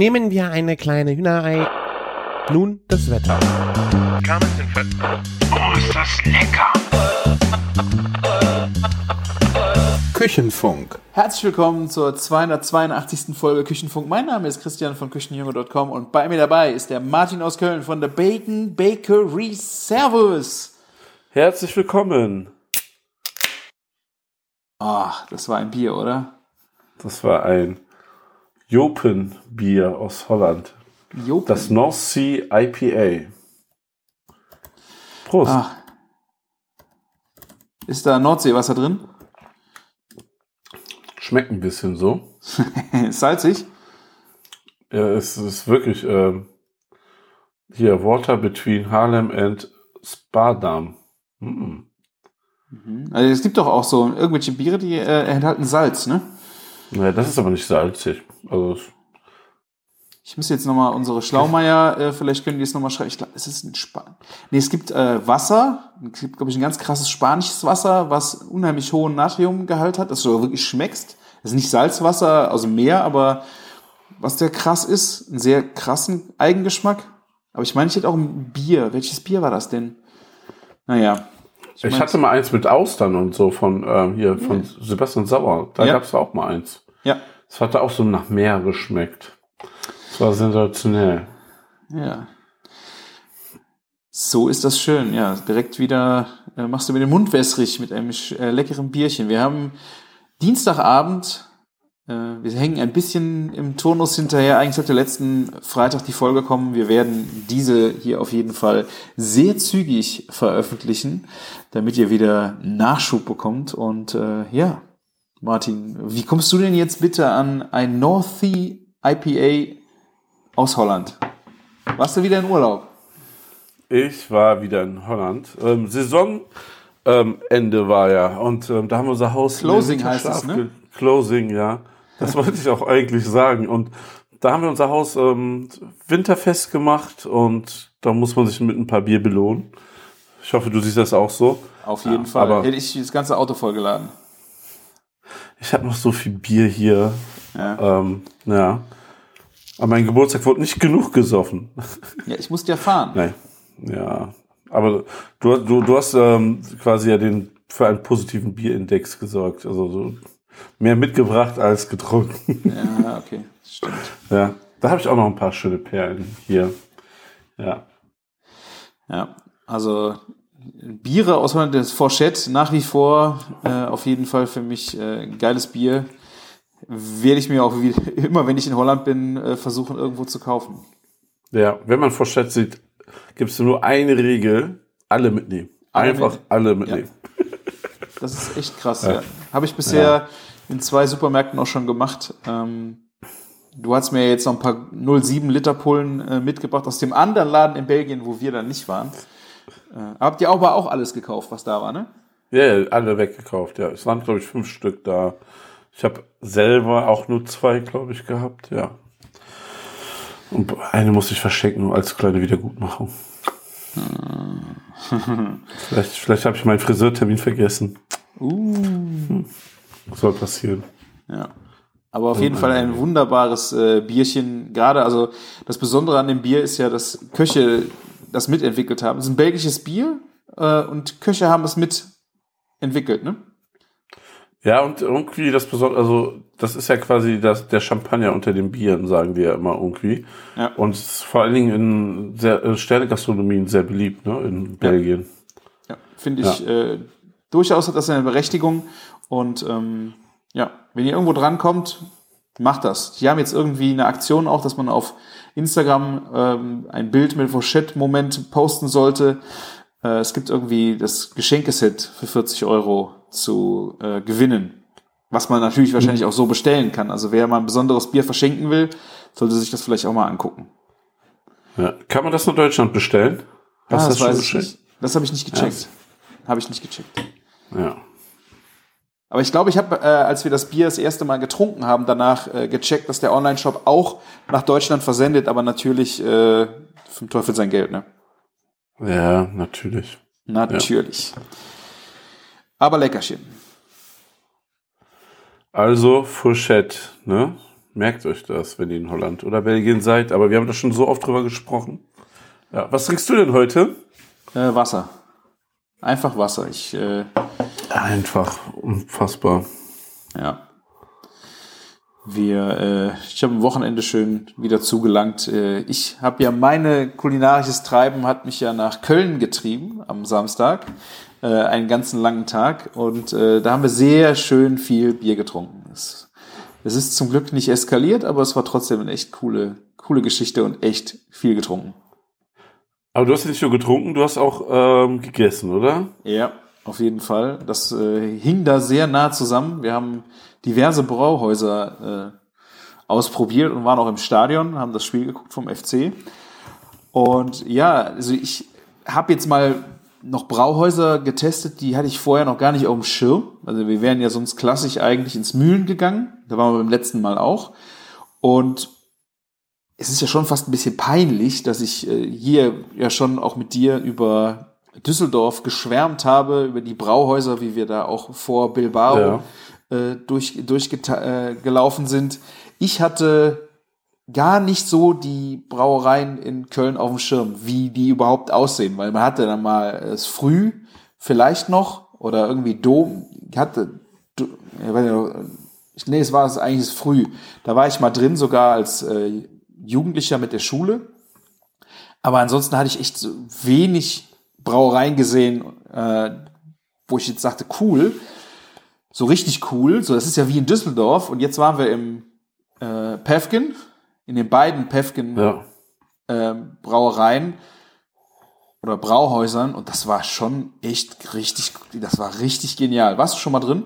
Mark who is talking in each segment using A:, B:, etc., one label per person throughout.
A: Nehmen wir eine kleine Hühnerei. Nun das Wetter.
B: Oh, ist das lecker!
C: Küchenfunk.
D: Herzlich willkommen zur 282. Folge Küchenfunk. Mein Name ist Christian von Küchenjunge.com und bei mir dabei ist der Martin aus Köln von der Bacon Bakery. Servus!
E: Herzlich willkommen.
D: Ach, das war ein Bier, oder?
E: Das war ein Jopen-Bier aus Holland.
D: Jopen.
E: Das North Sea IPA. Prost.
D: Ah. Ist da Nordseewasser drin?
E: Schmeckt ein bisschen so.
D: Salzig?
E: Ja, es ist wirklich ähm, hier Water between Harlem and Spadam. Mm.
D: Also es gibt doch auch so irgendwelche Biere, die äh, enthalten Salz, ne?
E: Ja, das ist aber nicht salzig. Also es-
D: Ich muss jetzt nochmal unsere Schlaumeier, äh, vielleicht können die es nochmal schreiben. Ich glaube, es ist ein Span. Nee, es gibt äh, Wasser. Es gibt, glaube ich, ein ganz krasses spanisches Wasser, was unheimlich hohen Natriumgehalt hat, dass du wirklich schmeckst. Das ist nicht Salzwasser aus dem Meer, aber was der krass ist, einen sehr krassen Eigengeschmack. Aber ich meine, ich hätte auch ein Bier. Welches Bier war das denn? Naja.
E: ich,
D: mein,
E: hatte mal eins mit Austern und so von ähm, hier von Sebastian Sauer. Da
D: Ja.
E: gab es auch mal eins.
D: Ja.
E: Es hatte auch so nach Meer geschmeckt. Das war sensationell.
D: Ja. So ist das schön, ja. Direkt wieder äh, machst du mir den Mund wässrig mit einem äh, leckeren Bierchen. Wir haben Dienstagabend, äh, wir hängen ein bisschen im Turnus hinterher. Eigentlich sollte letzten Freitag die Folge kommen. Wir werden diese hier auf jeden Fall sehr zügig veröffentlichen, damit ihr wieder Nachschub bekommt. Und äh, ja, Martin, wie kommst du denn jetzt bitte an ein North Sea IPA aus Holland? Warst du wieder in Urlaub?
E: Ich war wieder in Holland. Ähm, Saisonende ähm, war ja. Und ähm, da haben wir unser Haus.
D: Closing heißt es, ne?
E: Closing, ja. Das wollte ich auch eigentlich sagen. Und da haben wir unser Haus ähm, winterfest gemacht und da muss man sich mit ein paar Bier belohnen. Ich hoffe, du siehst das auch so.
D: Auf jeden
E: Ja,
D: Fall.
E: aber-
D: Hätte ich das ganze Auto vollgeladen.
E: Ich habe noch so viel Bier hier.
D: Ja.
E: Ähm, ja. An meinem Geburtstag wurde nicht genug gesoffen.
D: Ja, ich musste ja fahren.
E: Nein. Ja. Aber du, du, du hast ähm, quasi ja den für einen positiven Bierindex gesorgt. Also so mehr mitgebracht als getrunken.
D: Ja, okay. Stimmt.
E: ja. Da habe ich auch noch ein paar schöne Perlen hier. Ja.
D: Ja, also Biere aus Holland, das Forchette nach wie vor äh, auf jeden Fall für mich äh, ein geiles Bier. Werde ich mir auch wieder, immer, wenn ich in Holland bin, äh, versuchen irgendwo zu kaufen.
E: Ja. Wenn man Stadt sieht, gibt es nur eine Regel. Alle mitnehmen.
D: Alle
E: Einfach
D: mit-
E: alle mitnehmen.
D: Das ist echt krass. Ja. Habe ich bisher in zwei Supermärkten auch schon gemacht. Ähm, du hast mir jetzt noch ein paar 0,7 Liter Pullen äh, mitgebracht aus dem anderen Laden in Belgien, wo wir dann nicht waren. Äh, habt ihr aber auch alles gekauft, was da war, ne?
E: Ja, ja, alle weggekauft, ja. Es waren, glaube ich, fünf Stück da. Ich habe selber auch nur zwei, glaube ich, gehabt, ja. Und eine muss ich verschenken, nur als kleine Wiedergutmachung. vielleicht vielleicht habe ich meinen Friseurtermin vergessen. Hm. Soll passieren.
D: Ja. Aber auf jeden Fall ein wunderbares äh, Bierchen. Gerade, also das Besondere an dem Bier ist ja, dass Köche das mitentwickelt haben. Es ist ein belgisches Bier äh, und Köche haben es mitentwickelt, ne?
E: Ja, und irgendwie das Besondere, also das ist ja quasi das, der Champagner unter den Bieren, sagen die ja immer irgendwie.
D: Ja.
E: Und vor allen Dingen in sehr, äh, Sternegastronomien sehr beliebt, ne, in Belgien.
D: Ja, finde ich, äh, durchaus hat das eine Berechtigung. Und ähm, ja, wenn ihr irgendwo drankommt, macht das. Die haben jetzt irgendwie eine Aktion auch, dass man auf Instagram ähm, ein Bild mit Vauchette-Moment posten sollte. Äh, es gibt irgendwie das Geschenkeset für 40 Euro zu äh, gewinnen. Was man natürlich wahrscheinlich auch so bestellen kann. Also wer mal ein besonderes Bier verschenken will, sollte sich das vielleicht auch mal angucken.
E: Ja. Kann man das in Deutschland bestellen?
D: Ah,
E: Hast
D: das
E: schon
D: weiß ich nicht. Das habe ich nicht gecheckt. Habe ich nicht gecheckt.
E: Ja.
D: Aber ich glaube, ich habe, äh, als wir das Bier das erste Mal getrunken haben, danach äh, gecheckt, dass der Online-Shop auch nach Deutschland versendet, aber natürlich äh, vom Teufel sein Geld, ne?
E: Ja, natürlich.
D: Natürlich. Aber Leckerchen.
E: Also Fourchette, ne? Merkt euch das, wenn ihr in Holland oder Belgien seid. Aber wir haben da schon so oft drüber gesprochen. Ja, was trinkst du denn heute?
D: Äh, Wasser. Einfach Wasser. Ich, äh,
E: Einfach unfassbar.
D: ja. Wir, äh, ich habe am Wochenende schön wieder zugelangt. Äh, ich habe ja meine kulinarisches Treiben hat mich ja nach Köln getrieben am Samstag, äh, einen ganzen langen Tag und äh, da haben wir sehr schön viel Bier getrunken. Es, es ist zum Glück nicht eskaliert, aber es war trotzdem eine echt coole, coole Geschichte und echt viel getrunken.
E: Aber du hast nicht nur getrunken, du hast auch ähm, gegessen, oder?
D: Ja, auf jeden Fall. Das äh, hing da sehr nah zusammen. Wir haben diverse Brauhäuser äh, ausprobiert und waren auch im Stadion, haben das Spiel geguckt vom FC. Und ja, also ich habe jetzt mal noch Brauhäuser getestet, die hatte ich vorher noch gar nicht auf dem Schirm. Also wir wären ja sonst klassisch eigentlich ins Mühlen gegangen. Da waren wir beim letzten Mal auch. Und es ist ja schon fast ein bisschen peinlich, dass ich äh, hier ja schon auch mit dir über Düsseldorf geschwärmt habe, über die Brauhäuser, wie wir da auch vor Bilbao
E: Ja.
D: äh, durch, durchgelaufen äh, sind. Ich hatte gar nicht so die Brauereien in Köln auf dem Schirm, wie die überhaupt aussehen, weil man hatte dann mal es früh vielleicht noch oder irgendwie Dom hatte ich nee, es war es eigentlich früh. Da war ich mal drin, sogar als äh, Jugendlicher mit der Schule. Aber ansonsten hatte ich echt so wenig Brauereien gesehen, äh, wo ich jetzt sagte, cool, so richtig cool. So, das ist ja wie in Düsseldorf. Und jetzt waren wir im äh, Pefken, in den beiden Pefken
E: Ja.
D: ähm, Brauereien oder Brauhäusern und das war schon echt richtig, das war richtig genial. Warst du schon mal drin?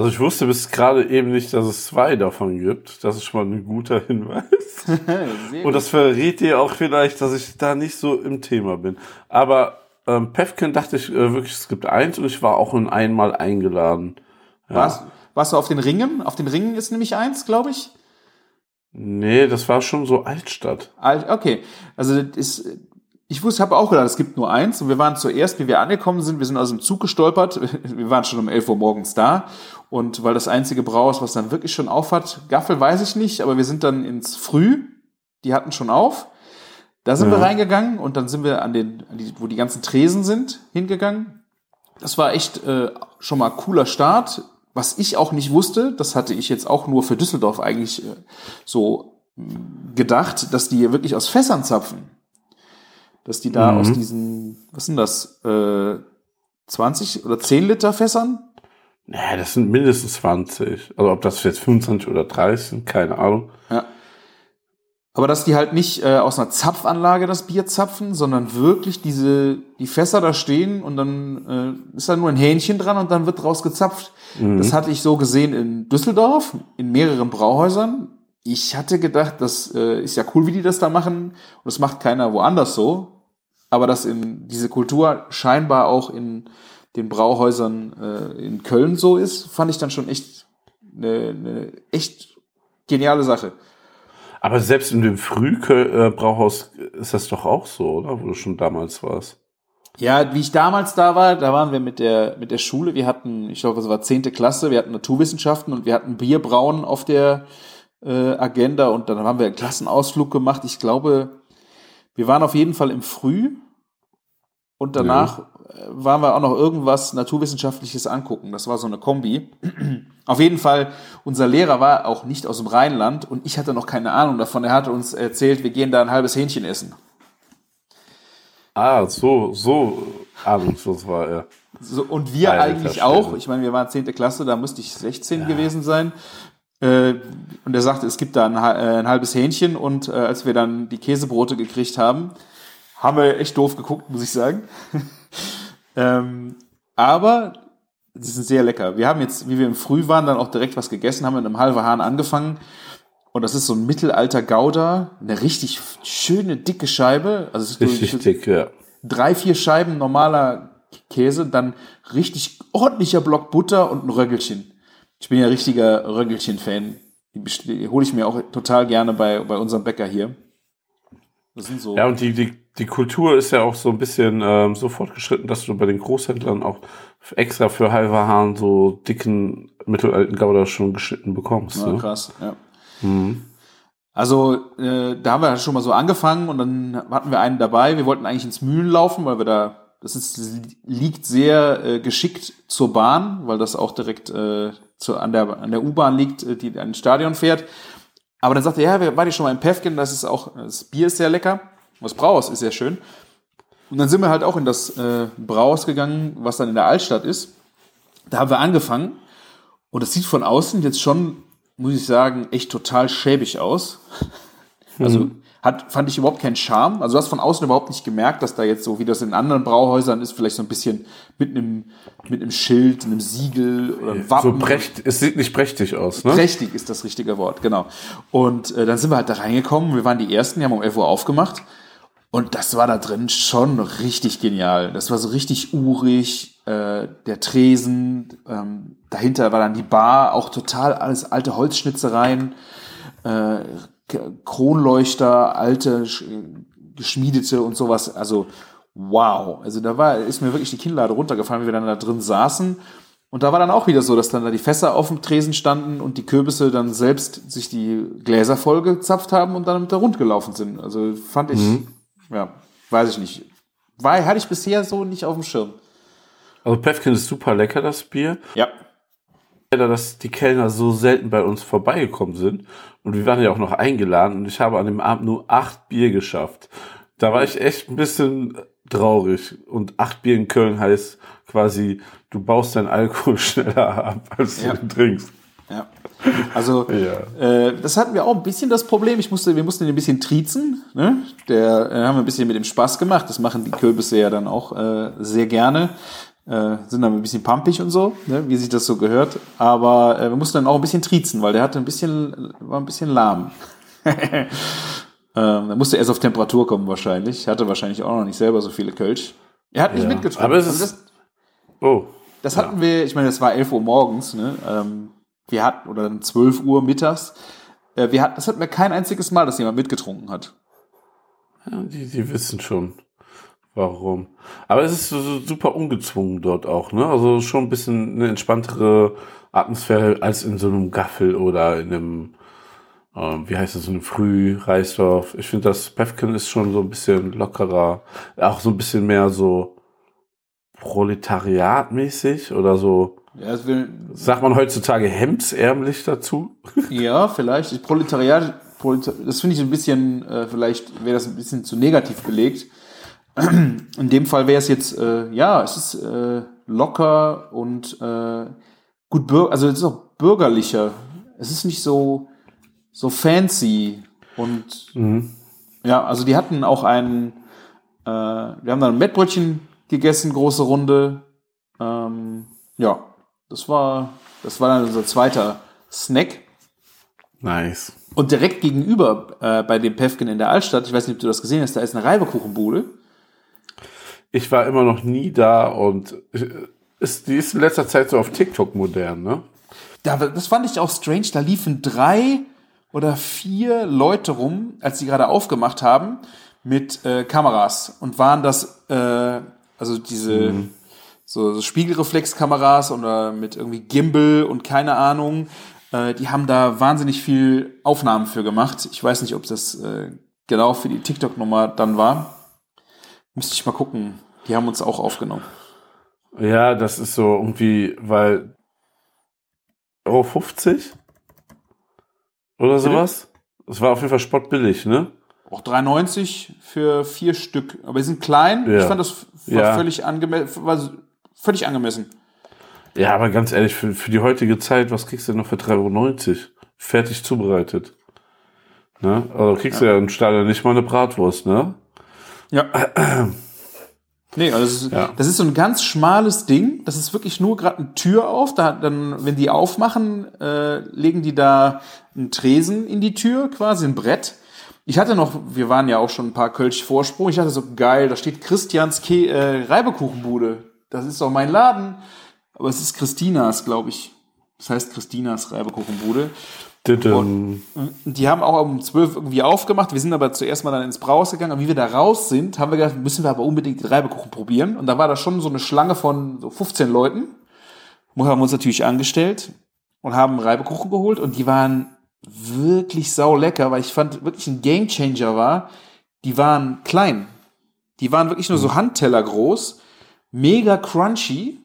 E: Also ich wusste bis gerade eben nicht, dass es zwei davon gibt. Das ist schon mal ein guter Hinweis. Und das verrät dir auch vielleicht, dass ich da nicht so im Thema bin. Aber ähm, Pefken dachte ich äh, wirklich, es gibt eins und ich war auch in einmal eingeladen.
D: warst, warst du auf den Ringen? Auf den Ringen ist nämlich eins, glaube ich.
E: Nee, das war schon so Altstadt.
D: Alt- Okay, also das ist, ich wusste, habe auch gedacht, es gibt nur eins. Und wir waren zuerst, wie wir angekommen sind, wir sind aus dem Zug gestolpert. Wir waren schon um 11 Uhr morgens da. Und weil das einzige Brauhaus, was dann wirklich schon auf hat, Gaffel weiß ich nicht, aber wir sind dann ins Früh, die hatten schon auf. Da sind wir
E: Ja.
D: reingegangen und dann sind wir an den, an die, wo die ganzen Tresen sind, hingegangen. Das war echt äh, schon mal cooler Start. Was ich auch nicht wusste, das hatte ich jetzt auch nur für Düsseldorf eigentlich äh, so mh, gedacht, dass die hier wirklich aus Fässern zapfen. Dass die da
E: Mhm.
D: aus diesen, was sind das, äh, 20 oder 10 Liter Fässern?
E: Nee, das sind mindestens 20. Also ob das jetzt 25 oder 30 sind, keine Ahnung.
D: Ja. Aber dass die halt nicht äh, aus einer Zapfanlage das Bier zapfen, sondern wirklich diese, die Fässer da stehen und dann äh, ist da nur ein Hähnchen dran und dann wird draus gezapft. Das hatte ich so gesehen in Düsseldorf, in mehreren Brauhäusern. Ich hatte gedacht, das äh, ist ja cool, wie die das da machen und das macht keiner woanders so. Aber dass in diese Kultur scheinbar auch in den Brauhäusern äh, in Köln so ist, fand ich dann schon echt eine, eine echt geniale Sache.
E: Aber selbst in dem Frühbrauhaus ist das doch auch so, oder? Wo du schon damals warst.
D: Ja, wie ich damals da war, da waren wir mit der, mit der Schule. Wir hatten, ich glaube, es war zehnte Klasse, wir hatten Naturwissenschaften und wir hatten Bierbrauen auf der äh, Agenda und dann haben wir einen Klassenausflug gemacht. Ich glaube, wir waren auf jeden Fall im Früh und danach äh, waren wir auch noch irgendwas Naturwissenschaftliches angucken. Das war so eine Kombi. Auf jeden Fall, unser Lehrer war auch nicht aus dem Rheinland und ich hatte noch keine Ahnung davon. Er hatte uns erzählt, wir gehen da ein halbes Hähnchen essen.
E: Ah, so, so ahnungslos war er.
D: So, und wir
E: Alter
D: eigentlich auch. Ich meine, wir waren 10. Klasse, da musste ich 16 gewesen sein. Äh, und er sagte, es gibt da ein, äh, ein halbes Hähnchen. Und äh, als wir dann die Käsebrote gekriegt haben, haben wir echt doof geguckt, muss ich sagen. ähm, aber sie sind sehr lecker. Wir haben jetzt, wie wir im Früh waren, dann auch direkt was gegessen, haben mit einem halben Hahn angefangen. Und das ist so ein mittelalter Gouda, eine richtig schöne, dicke Scheibe. Also es ist
E: Richtig dick, ja.
D: drei, vier Scheiben normaler Käse, dann richtig ordentlicher Block Butter und ein Röggelchen. Ich bin ja richtiger Röggelchen-Fan. Die, hole ich mir auch total gerne bei, bei unserem Bäcker hier. Das sind so.
E: Ja, und die, die, die Kultur ist ja auch so ein bisschen ähm, so fortgeschritten, dass du bei den Großhändlern auch extra für halber Haaren so dicken mittelalten Gouda schon geschnitten bekommst.
D: Ja,
E: ne?
D: krass, ja.
E: Mhm.
D: Also, äh, da haben wir schon mal so angefangen und dann hatten wir einen dabei. Wir wollten eigentlich ins Mühlen laufen, weil wir da, das ist, liegt sehr äh, geschickt zur Bahn, weil das auch direkt äh, zu, an der, an der U-Bahn liegt, äh, die das Stadion fährt. Aber dann sagte er, ja, wir waren hier schon mal in Päfken, das ist auch, das Bier ist sehr lecker. Was Brauhaus ist sehr schön. Und dann sind wir halt auch in das äh, Brauhaus gegangen, was dann in der Altstadt ist. Da haben wir angefangen. Und das sieht von außen jetzt schon, muss ich sagen, echt total schäbig aus. Also hat, fand ich überhaupt keinen Charme. Also du hast von außen überhaupt nicht gemerkt, dass da jetzt so, wie das in anderen Brauhäusern ist, vielleicht so ein bisschen mit einem, mit einem Schild, einem Siegel oder einem
E: So
D: Wappen.
E: prächt, es sieht nicht prächtig aus, ne?
D: Prächtig ist das richtige Wort, genau. Und äh, dann sind wir halt da reingekommen. Wir waren die Ersten, die haben um 11 Uhr aufgemacht. Und das war da drin schon richtig genial. Das war so richtig urig. Äh, der Tresen, ähm, dahinter war dann die Bar, auch total alles alte Holzschnitzereien, äh, Kronleuchter, alte sch- geschmiedete und sowas. Also wow. Also da war, ist mir wirklich die Kinnlade runtergefallen, wie wir dann da drin saßen. Und da war dann auch wieder so, dass dann da die Fässer auf dem Tresen standen und die Kürbisse dann selbst sich die Gläser voll gezapft haben und dann mit da rund gelaufen sind. Also fand ich, ja, weiß ich nicht. War, hatte ich bisher so nicht auf dem Schirm.
E: Also Päffchen ist super lecker, das Bier.
D: Ja.
E: Leider, dass die Kellner so selten bei uns vorbeigekommen sind. Und wir waren ja auch noch eingeladen und ich habe an dem Abend nur acht Bier geschafft. Da war ich echt ein bisschen traurig. Und acht Bier in Köln heißt quasi, du baust deinen Alkohol schneller ab, als
D: Ja.
E: du ihn trinkst.
D: Ja. Also,
E: Ja.
D: äh, das hatten wir auch ein bisschen das Problem. Ich musste, wir mussten ihn ein bisschen triezen. Ne? Der äh, haben wir ein bisschen mit dem Spaß gemacht. Das machen die Kürbisse ja dann auch äh, sehr gerne. Äh, sind dann ein bisschen pumpig und so, ne? wie sich das so gehört. Aber äh, wir mussten dann auch ein bisschen triezen, weil der hatte ein bisschen, war ein bisschen lahm. ähm, er musste erst auf Temperatur kommen wahrscheinlich. Hatte wahrscheinlich auch noch nicht selber so viele Kölsch. Er hat nicht
E: Ja.
D: mitgetrunken.
E: Aber es
D: Also
E: ist-
D: das,
E: Oh,
D: das hatten wir, ich meine, das war 11 Uhr morgens, ne? Ähm, wir hatten, oder dann 12 Uhr mittags. Äh, wir hatten, das hatten wir kein einziges Mal, dass jemand mitgetrunken hat.
E: ja, die, die wissen schon, warum. Aber es ist so, super ungezwungen dort auch, ne? Also schon ein bisschen eine entspanntere Atmosphäre als in so einem Gaffel oder in einem, ähm, wie heißt das, so einem Früh-Reisdorf. Ich finde, das Päffchen ist schon so ein bisschen lockerer, auch so ein bisschen mehr so proletariatmäßig oder so,
D: Ja, will,
E: sagt man heutzutage hemdsärmlich dazu?
D: ja vielleicht. Proletariat, Proletar das finde ich ein bisschen, äh, vielleicht wäre das ein bisschen zu negativ belegt. In dem Fall wäre es jetzt, äh, ja, es ist äh, locker und äh, gut, also es ist auch bürgerlicher. Es ist nicht so, so fancy und Ja, also die hatten auch einen, äh, wir haben dann ein Mettbrötchen gegessen, große Runde. Ähm, ja, das war, das war dann unser zweiter Snack.
E: Nice.
D: Und direkt gegenüber äh, bei dem Päffgen in der Altstadt, ich weiß nicht, ob du das gesehen hast, da ist eine Reibekuchenbude.
E: Ich war immer noch nie da und äh, ist, die ist in letzter Zeit so auf TikTok modern, ne?
D: Da, das fand ich auch strange. Da liefen drei oder vier Leute rum, als die gerade aufgemacht haben, mit äh, Kameras und waren das, äh, also diese so, so Spiegelreflexkameras oder mit irgendwie Gimbal und keine Ahnung. Äh, die haben da wahnsinnig viel Aufnahmen für gemacht. Ich weiß nicht, ob das äh, genau für die TikTok-Nummer dann war. Müsste ich mal gucken. Die haben uns auch aufgenommen.
E: Ja, das ist so irgendwie, weil Euro 50 oder sowas. Das war auf jeden Fall spottbillig, ne?
D: Auch 3,90 für vier Stück. Aber die sind klein.
E: Ja.
D: Ich fand das
E: Ja.
D: völlig, angeme völlig angemessen.
E: Ja, aber ganz ehrlich, für, für die heutige Zeit, was kriegst du denn noch für 3,90 Euro? Fertig zubereitet. Ne? Also kriegst du ja im Stadion nicht mal eine Bratwurst, ne?
D: Ja. Nee, also das ist,
E: Ja.
D: das ist so ein ganz schmales Ding. Das ist wirklich nur gerade eine Tür auf. Da, dann, wenn die aufmachen, äh, legen die da einen Tresen in die Tür, quasi ein Brett. Ich hatte noch, wir waren ja auch schon ein paar Kölsch Vorsprung. Ich hatte so geil, da steht Christians Ke äh, Reibekuchenbude. Das ist doch mein Laden. Aber es ist Christinas, glaube ich. Das heißt Christinas Reibekuchenbude.
E: Düdüm.
D: Die haben auch um 12 irgendwie aufgemacht. Wir sind aber zuerst mal dann ins Brauhaus gegangen. Und wie wir da raus sind, haben wir gedacht, müssen wir aber unbedingt die Reibekuchen probieren. Und da war da schon so eine Schlange von so 15 Leuten. Wir haben uns natürlich angestellt und haben Reibekuchen geholt. Und die waren wirklich sau lecker, weil ich fand wirklich ein Gamechanger war. Die waren klein. Die waren wirklich nur so Handteller groß. Mega crunchy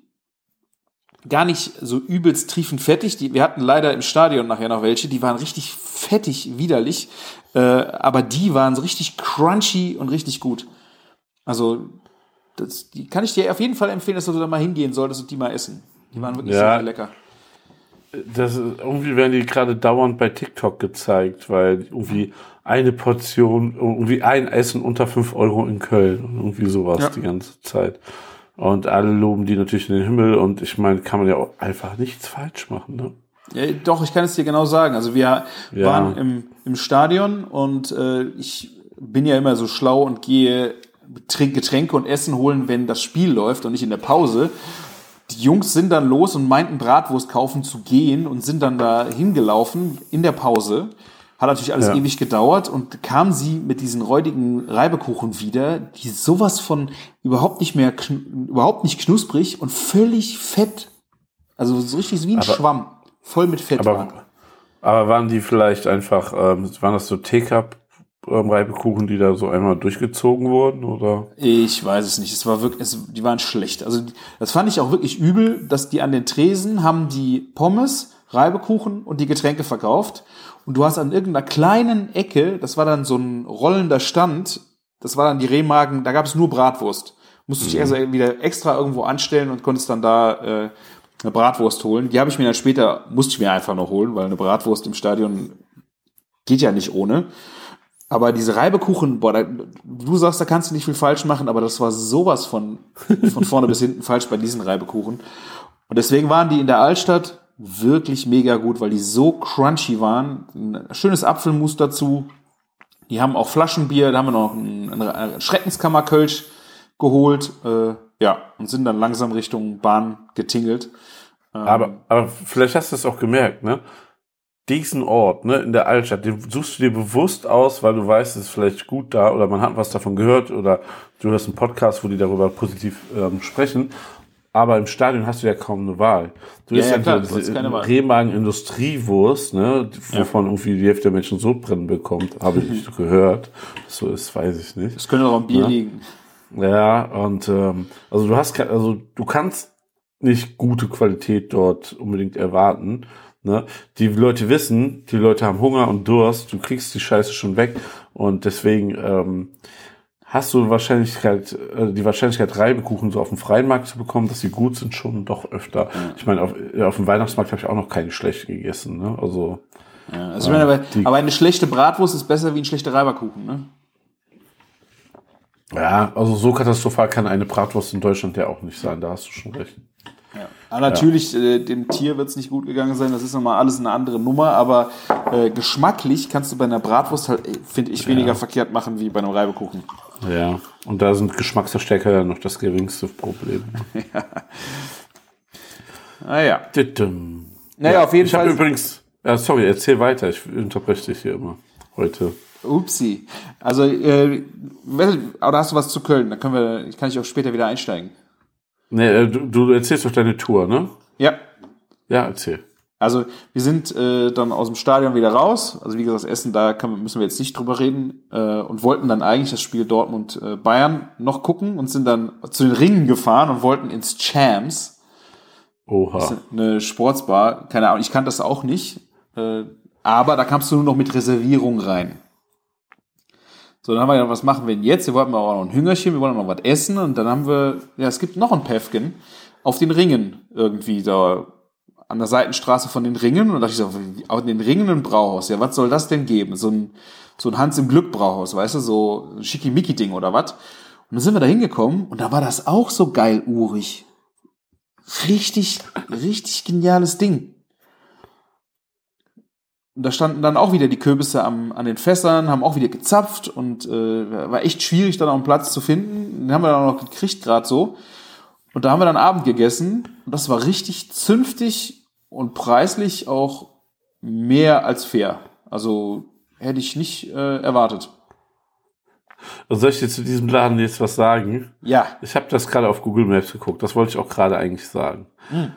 D: gar nicht so übelst triefend fettig. Die, wir hatten leider im Stadion nachher noch welche, die waren richtig fettig, widerlich. Äh, aber die waren so richtig crunchy und richtig gut. Also, das, die kann ich dir auf jeden Fall empfehlen, dass du da mal hingehen solltest und die mal essen. Die waren wirklich
E: Ja.
D: sehr lecker.
E: Das ist, irgendwie werden die gerade dauernd bei TikTok gezeigt, weil irgendwie eine Portion, irgendwie ein Essen unter 5 Euro in Köln und irgendwie sowas
D: Ja.
E: die ganze Zeit. Und alle loben die natürlich in den Himmel und ich meine, kann man ja auch einfach nichts falsch machen, ne?
D: Ja, doch, ich kann es dir genau sagen. Also wir
E: Ja.
D: waren im, im Stadion und äh, ich bin ja immer so schlau und gehe Getränke und Essen holen, wenn das Spiel läuft und nicht in der Pause. Die Jungs sind dann los und meinten Bratwurst kaufen zu gehen und sind dann da hingelaufen in der Pause. Hat natürlich alles
E: Ja.
D: ewig gedauert und kam sie mit diesen räudigen Reibekuchen wieder, die sowas von überhaupt nicht mehr, überhaupt nicht knusprig und völlig fett. Also so richtig wie ein
E: Aber-
D: Schwamm. Voll mit Fett waren.
E: Aber, aber waren die vielleicht einfach, ähm, waren das so Teacup ähm, Reibekuchen, die da so einmal durchgezogen wurden oder?
D: Ich weiß es nicht. Es war wirklich, es, die waren schlecht. Also das fand ich auch wirklich übel, dass die an den Tresen haben die Pommes, Reibekuchen und die Getränke verkauft. Und du hast an irgendeiner kleinen Ecke, das war dann so ein rollender Stand, das war dann die Rehmagen, da gab es nur Bratwurst. Musste ich also wieder extra irgendwo anstellen und konntest dann da äh, eine Bratwurst holen. Die habe ich mir dann später, musste ich mir einfach noch holen, weil eine Bratwurst im Stadion geht ja nicht ohne. Aber diese Reibekuchen, boah, da, du sagst, da kannst du nicht viel falsch machen, aber das war sowas von, von vorne bis hinten falsch bei diesen Reibekuchen. Und deswegen waren die in der Altstadt wirklich mega gut, weil die so crunchy waren. Ein schönes Apfelmus dazu. Die haben auch Flaschenbier, da haben wir noch einen, Schreckenskammerkölsch geholt, äh, ja, und sind dann langsam Richtung Bahn getingelt.
E: Aber, aber vielleicht hast du es auch gemerkt, ne? Diesen Ort, ne, in der Altstadt, den suchst du dir bewusst aus, weil du weißt, es ist vielleicht gut da oder man hat was davon gehört oder du hörst einen Podcast, wo die darüber positiv ähm, sprechen. Aber im Stadion hast du ja kaum eine Wahl. Du
D: Ja,
E: isst
D: ja,
E: ja,
D: klar,
E: diese
D: du hast keine Wahl.
E: Rehmagen Industriewurst, ne, wovon irgendwie die Hälfte der Menschen Sodbrennen bekommt, habe ich gehört. So ist, weiß ich nicht.
D: Das könnte auch am Bier
E: Ja.
D: liegen.
E: Ja, und ähm, also du hast also du kannst nicht gute Qualität dort unbedingt erwarten. Ne? Die Leute wissen, die Leute haben Hunger und Durst, du kriegst die Scheiße schon weg und deswegen ähm, hast du Wahrscheinlichkeit, äh, die Wahrscheinlichkeit, Reibekuchen so auf dem freien Markt zu bekommen, dass sie gut sind, schon doch öfter. Ich meine, auf, ja, auf dem Weihnachtsmarkt habe ich auch noch keine schlecht gegessen. Ne? Also
D: Ja, also ich meine, aber,
E: die-
D: aber eine schlechte Bratwurst ist besser wie ein schlechter Reiberkuchen, ne?
E: ja, also so katastrophal kann eine Bratwurst in Deutschland ja auch nicht sein. Da hast du schon recht.
D: Aber natürlich, äh, dem Tier wird es nicht gut gegangen sein, das ist nochmal alles eine andere Nummer, aber äh, geschmacklich kannst du bei einer Bratwurst halt, finde ich, weniger verkehrt machen wie bei einem Reibekuchen.
E: Ja, und da sind Geschmacksverstärker ja noch das geringste Problem.
D: Naja.
E: Tütüm.
D: Naja, auf jeden
E: Ich
D: Fall.
E: übrigens, ja, sorry, erzähl weiter, ich unterbreche dich hier immer heute.
D: Upsi. Also, äh, oder hast du was zu Köln? Dann können wir, kann ich auch später wieder einsteigen.
E: Nee, äh, du, du erzählst doch deine Tour, ne?
D: Ja.
E: Ja, erzähl.
D: Also wir sind äh, dann aus dem Stadion wieder raus. Also wie gesagt, das Essen, da kann, müssen wir jetzt nicht drüber reden. Äh, und wollten dann eigentlich das Spiel Dortmund-Bayern noch gucken und sind dann zu den Ringen gefahren und wollten ins Champs,
E: Oha.
D: eine Sportsbar. Keine Ahnung, ich kannte das auch nicht. Äh, aber da kamst du nur noch mit Reservierung rein. So, dann haben wir gedacht, was machen wir denn jetzt? Wir wollten aber auch noch ein Hüngerchen, wir wollen noch was essen. Und dann haben wir, ja, es gibt noch ein Päffchen auf den Ringen irgendwie da an der Seitenstraße von den Ringen. Und da dachte ich so, auf den Ringen ein Brauhaus. Ja, was soll das denn geben? So ein, so ein Hans im Glück Brauhaus, weißt du, so ein Schickimicki-Ding oder was? Und dann sind wir da hingekommen und da war das auch so geil urig. Richtig, richtig geniales Ding. Und da standen dann auch wieder die Kürbisse am, an den Fässern, haben auch wieder gezapft und äh, war echt schwierig, dann auch einen Platz zu finden. Den haben wir dann auch noch gekriegt, gerade so. Und da haben wir dann Abend gegessen und das war richtig zünftig und preislich auch mehr als fair. Also hätte ich nicht äh, erwartet.
E: Also soll ich dir zu diesem Laden jetzt was sagen?
D: Ja.
E: Ich habe das gerade auf Google Maps geguckt. Das wollte ich auch gerade eigentlich sagen.
D: Hm.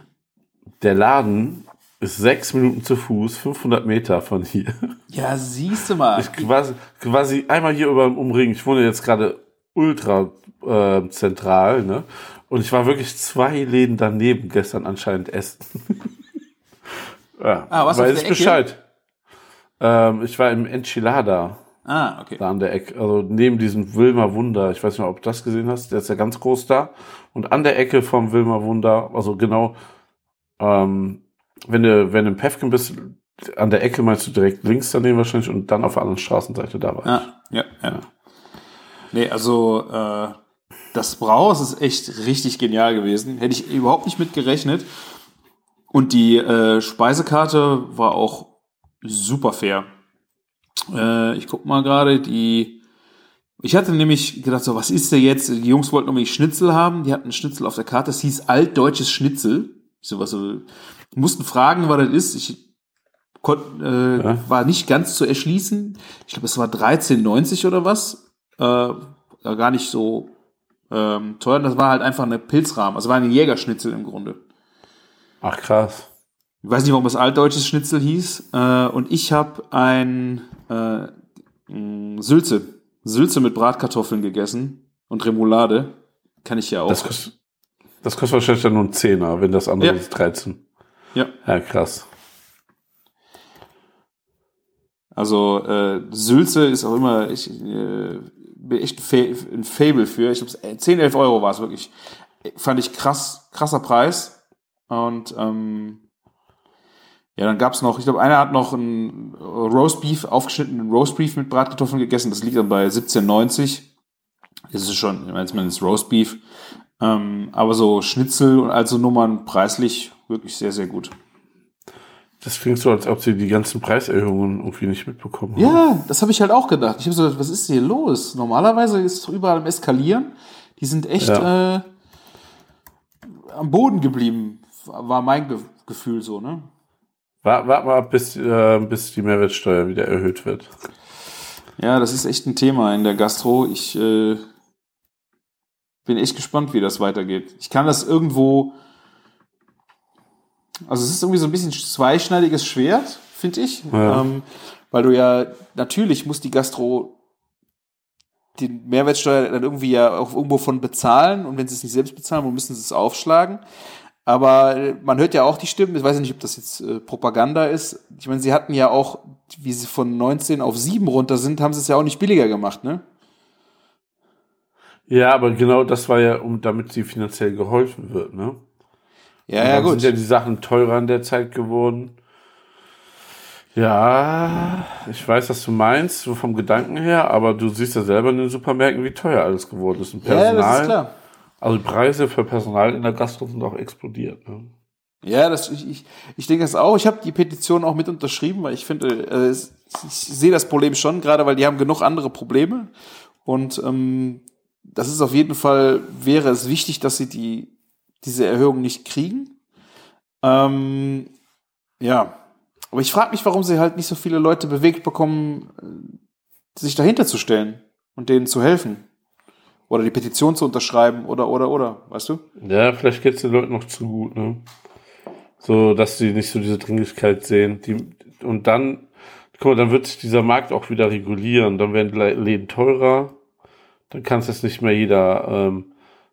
E: Der Laden ist sechs Minuten zu Fuß, 500 Meter von hier.
D: Ja, siehst du mal.
E: Ich quasi, quasi einmal hier über dem Umring. Ich wohne jetzt gerade ultra äh, zentral, ne? Und ich war wirklich zwei Läden daneben gestern anscheinend essen. ja,
D: Ah, was,
E: weiß ich? Bescheid. Ähm, ich war im Enchilada.
D: ah, okay.
E: Da an der Ecke, also neben diesem Wilmer Wunder, ich weiß nicht, ob du das gesehen hast, der ist ja ganz groß da. Und an der Ecke vom Wilmer Wunder, also genau, ähm, wenn du, wenn du im Pefken bist, an der Ecke meinst du direkt links daneben wahrscheinlich und dann auf der anderen Straßenseite da war.
D: Ah, ja, ja. Nee, also äh, das Brauhaus ist echt richtig genial gewesen. Hätte ich überhaupt nicht mit gerechnet. Und die äh, Speisekarte war auch super fair. Äh, ich guck mal gerade, die. Ich hatte nämlich gedacht, so, was ist der jetzt? Die Jungs wollten unbedingt Schnitzel haben. Die hatten Schnitzel auf der Karte. Das hieß altdeutsches Schnitzel. So, was so, mussten fragen, was das ist. Ich konnt, äh,
E: Ja.
D: war nicht ganz zu erschließen. Ich glaube, es war 13,90 oder was. Äh, gar nicht so ähm, teuer. Das war halt einfach eine Pilzrahmen. Also war ein Jägerschnitzel im Grunde.
E: Ach krass.
D: Ich weiß nicht, warum es altdeutsches Schnitzel hieß. Äh, und ich habe ein äh, mh, Sülze. Sülze mit Bratkartoffeln gegessen und Remoulade. Kann ich ja auch.
E: Das kostet, das kostet wahrscheinlich dann nur ein Zehner, wenn das andere
D: Ja.
E: ist 13.
D: ja.
E: Ja, krass.
D: Also äh, Sülze ist auch immer, ich äh, bin echt ein Fa- ein Fable für. Ich glaube, 10, 11 Euro war es wirklich. Fand ich krass, krasser Preis. Und ähm, ja, dann gab's noch, ich glaube, einer hat noch ein Roastbeef, aufgeschnittenen Roastbeef mit Bratkartoffeln gegessen. Das liegt dann bei 17,90. Das ist schon, ich jetzt ist Roastbeef. Ähm, aber so Schnitzel und also Nummern preislich wirklich sehr, sehr gut.
E: Das klingt so, als ob sie die ganzen Preiserhöhungen irgendwie nicht mitbekommen haben.
D: Ja, das habe ich halt auch gedacht. Ich habe so gedacht, was ist hier los? Normalerweise ist es überall am Eskalieren. Die sind echt
E: Ja.
D: äh, am Boden geblieben, war mein Ge Gefühl so, ne?
E: Wart, wart mal ab, bis, äh, bis die Mehrwertsteuer wieder erhöht wird.
D: Ja, das ist echt ein Thema in der Gastro. Ich äh, bin echt gespannt, wie das weitergeht. Ich kann das irgendwo. Also es ist irgendwie so ein bisschen zweischneidiges Schwert, finde ich.
E: Ja.
D: Ähm, weil du ja, natürlich muss die Gastro die Mehrwertsteuer dann irgendwie ja auch irgendwo von bezahlen und wenn sie es nicht selbst bezahlen, dann müssen sie es aufschlagen. Aber man hört ja auch die Stimmen, ich weiß ja nicht, ob das jetzt äh, Propaganda ist. Ich meine, sie hatten ja auch, wie sie von 19 auf 7 runter sind, haben sie es ja auch nicht billiger gemacht, ne?
E: Ja, aber genau das war ja, um damit sie finanziell geholfen wird, ne?
D: Ja, ja, gut.
E: sind ja die Sachen teurer in der Zeit geworden. Ja, ich weiß, was du meinst, so vom Gedanken her, aber du siehst ja selber in den Supermärkten, wie teuer alles geworden ist. Und
D: ja,
E: Personal,
D: das ist klar.
E: Also Preise für Personal in der Gastro sind auch explodiert. Ne?
D: Ja, das, ich, ich, ich denke das auch. Ich habe die Petition auch mit unterschrieben, weil ich finde, äh, ich sehe das Problem schon, gerade weil die haben genug andere Probleme. Und ähm, das ist auf jeden Fall, wäre es wichtig, dass sie die, diese Erhöhung nicht kriegen. Ähm, ja, aber ich frage mich, warum sie halt nicht so viele Leute bewegt bekommen, äh, sich dahinter zu stellen und denen zu helfen. Oder die Petition zu unterschreiben oder, oder, oder, weißt du?
E: Ja, vielleicht geht es den Leuten noch zu gut, ne? So, dass sie nicht so diese Dringlichkeit sehen. Die, und dann, guck mal, dann wird sich dieser Markt auch wieder regulieren. Dann werden Läden teurer. Dann kann es jetzt nicht mehr jeder ähm,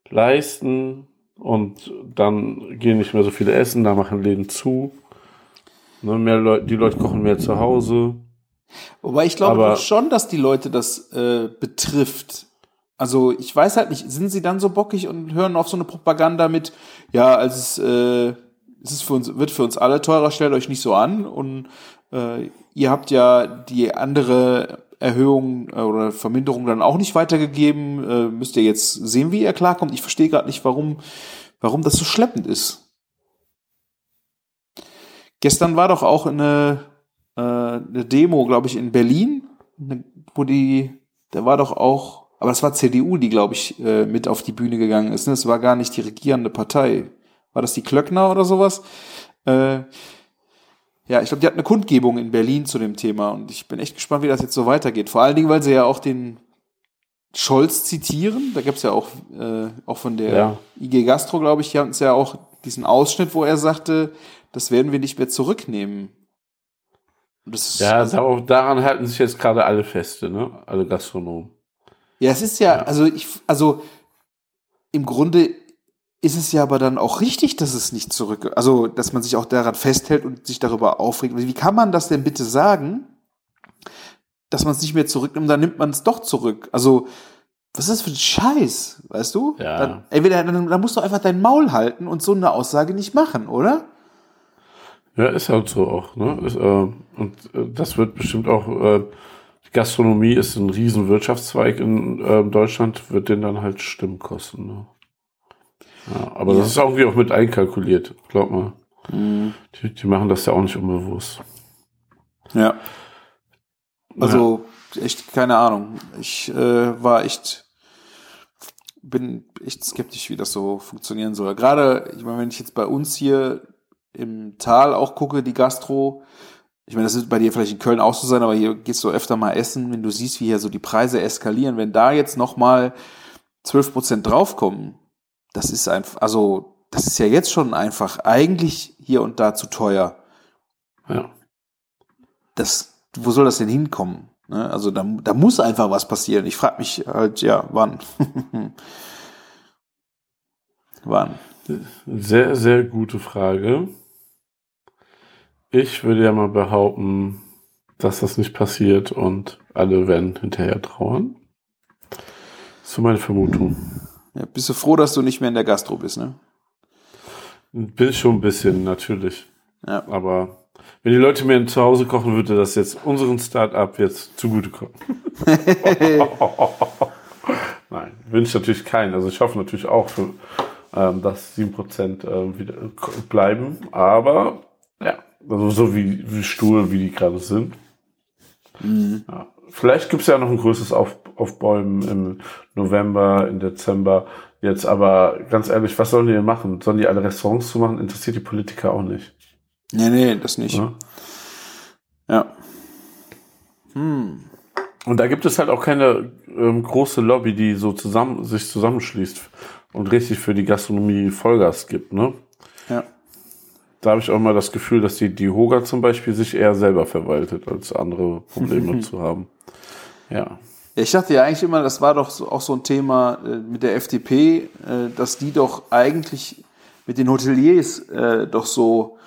E: leisten. Und dann gehen nicht mehr so viele essen, da machen Läden zu. Ne, mehr Leute, die Leute kochen mehr zu Hause.
D: Wobei ich glaube
E: Aber-
D: schon, dass die Leute das äh, betrifft. Also ich weiß halt nicht, sind sie dann so bockig und hören auf so eine Propaganda mit, ja, also es, äh, es ist für uns, wird für uns alle teurer, stellt euch nicht so an und äh, ihr habt ja die andere Erhöhung äh, oder Verminderung dann auch nicht weitergegeben, äh, müsst ihr jetzt sehen, wie ihr klarkommt. Ich verstehe gerade nicht, warum, warum das so schleppend ist. Gestern war doch auch eine, äh, eine Demo, glaube ich, in Berlin, ne, wo die, da war doch auch, aber das war CDU, die, glaube ich, äh, mit auf die Bühne gegangen ist. Ne? Das war gar nicht die regierende Partei. War das die Klöckner oder sowas? Äh, ja, ich glaube, die hat eine Kundgebung in Berlin zu dem Thema und ich bin echt gespannt, wie das jetzt so weitergeht. Vor allen Dingen, weil sie ja auch den Scholz zitieren. Da gibt's ja auch, äh, auch von der
E: Ja.
D: IG Gastro, glaube ich, hier hatten ja auch diesen Ausschnitt, wo er sagte, das werden wir nicht mehr zurücknehmen. Ist,
E: Ja, darauf, daran halten sich jetzt gerade alle Feste, ne? Alle Gastronomen.
D: Ja, es ist ja, also ich, also im Grunde ist es ja aber dann auch richtig, dass es nicht zurück, also dass man sich auch daran festhält und sich darüber aufregt. Wie kann man das denn bitte sagen, dass man es nicht mehr zurücknimmt, dann nimmt man es doch zurück. Also was ist das für ein Scheiß, weißt du?
E: Ja.
D: Dann, entweder dann, dann musst du einfach dein Maul halten und so eine Aussage nicht machen, oder?
E: Ja, ist halt so auch, ne? Ist, äh, und äh, das wird bestimmt auch, äh, Gastronomie ist ein riesen Wirtschaftszweig in äh, Deutschland, wird den dann halt Stimmen kosten, ne? Ja, aber
D: Ja.
E: das ist irgendwie auch mit einkalkuliert, glaub mal. Die, die machen das ja auch nicht unbewusst.
D: Ja. Also, echt, keine Ahnung. Ich äh, war echt, bin echt skeptisch, wie das so funktionieren soll. Gerade, ich meine, wenn ich jetzt bei uns hier im Tal auch gucke, die Gastro, ich meine, das wird bei dir vielleicht in Köln auch so sein, aber hier gehst du öfter mal essen, wenn du siehst, wie hier so die Preise eskalieren, wenn da jetzt nochmal 12% draufkommen, das ist einfach, also, das ist ja jetzt schon einfach eigentlich hier und da zu teuer
E: Ja.
D: das, wo soll das denn hinkommen? Ne? Also da, da muss einfach was passieren. Ich frage mich halt, ja, wann? wann?
E: Sehr, sehr gute Frage. Ich würde ja mal behaupten, dass das nicht passiert und alle werden hinterher trauern. So meine Vermutung.
D: Ja, bist du froh, dass du nicht mehr in der Gastro bist, ne?
E: Bin schon ein bisschen, natürlich.
D: Ja.
E: Aber wenn die Leute mir zu Hause kochen, würde das jetzt unseren Start-up jetzt zugutekommen. Nein, wünsche ich natürlich keinen. Also ich hoffe natürlich auch, für, ähm, dass 7% ähm, wieder bleiben. Aber ja, also so wie, wie stur, wie die gerade sind. Ja. Vielleicht gibt es ja noch ein größeres Auf, Aufbäumen im November, im Dezember. Jetzt aber ganz ehrlich, was sollen die denn machen? Sollen die alle Restaurants zu machen? Interessiert die Politiker auch nicht.
D: Nee, nee, das nicht.
E: Ja?
D: Ja. Hm.
E: Und da gibt es halt auch keine ähm, große Lobby, die so zusammen, sich zusammenschließt und richtig für die Gastronomie Vollgas gibt. Ne?
D: Ja.
E: Da habe ich auch mal das Gefühl, dass die, die Hoga zum Beispiel sich eher selber verwaltet, als andere Probleme zu haben. Ja.
D: Ja, Ich dachte ja eigentlich immer, das war doch so, auch so ein Thema äh, mit der FDP, äh, dass die doch eigentlich mit den Hoteliers äh, doch so,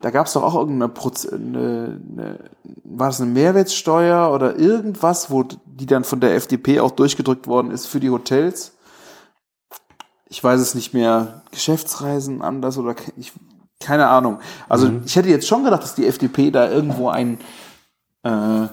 D: da gab es doch auch irgendeine, Proz eine, eine, war das eine Mehrwertsteuer oder irgendwas, wo die dann von der FDP auch durchgedrückt worden ist für die Hotels. Ich weiß es nicht mehr. Geschäftsreisen anders oder ich, keine Ahnung. Also ich hätte jetzt schon gedacht, dass die FDP da irgendwo ein äh,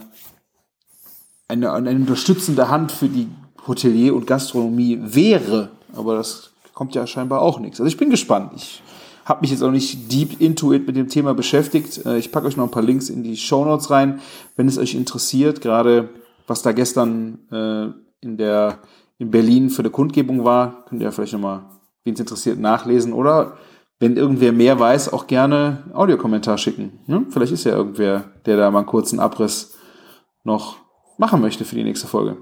D: eine, eine unterstützende Hand für die Hotelier und Gastronomie wäre. Aber das kommt ja scheinbar auch nichts. Also ich bin gespannt. Ich habe mich jetzt auch nicht deep into it mit dem Thema beschäftigt. Äh, Ich packe euch noch ein paar Links in die Show Notes rein, wenn es euch interessiert. Gerade was da gestern äh, in der in Berlin für eine Kundgebung war, könnt ihr ja vielleicht nochmal, wen es interessiert, nachlesen. Oder wenn irgendwer mehr weiß, auch gerne Audiokommentar schicken. Ne? Vielleicht ist ja irgendwer, der da mal einen kurzen Abriss noch machen möchte für die nächste Folge.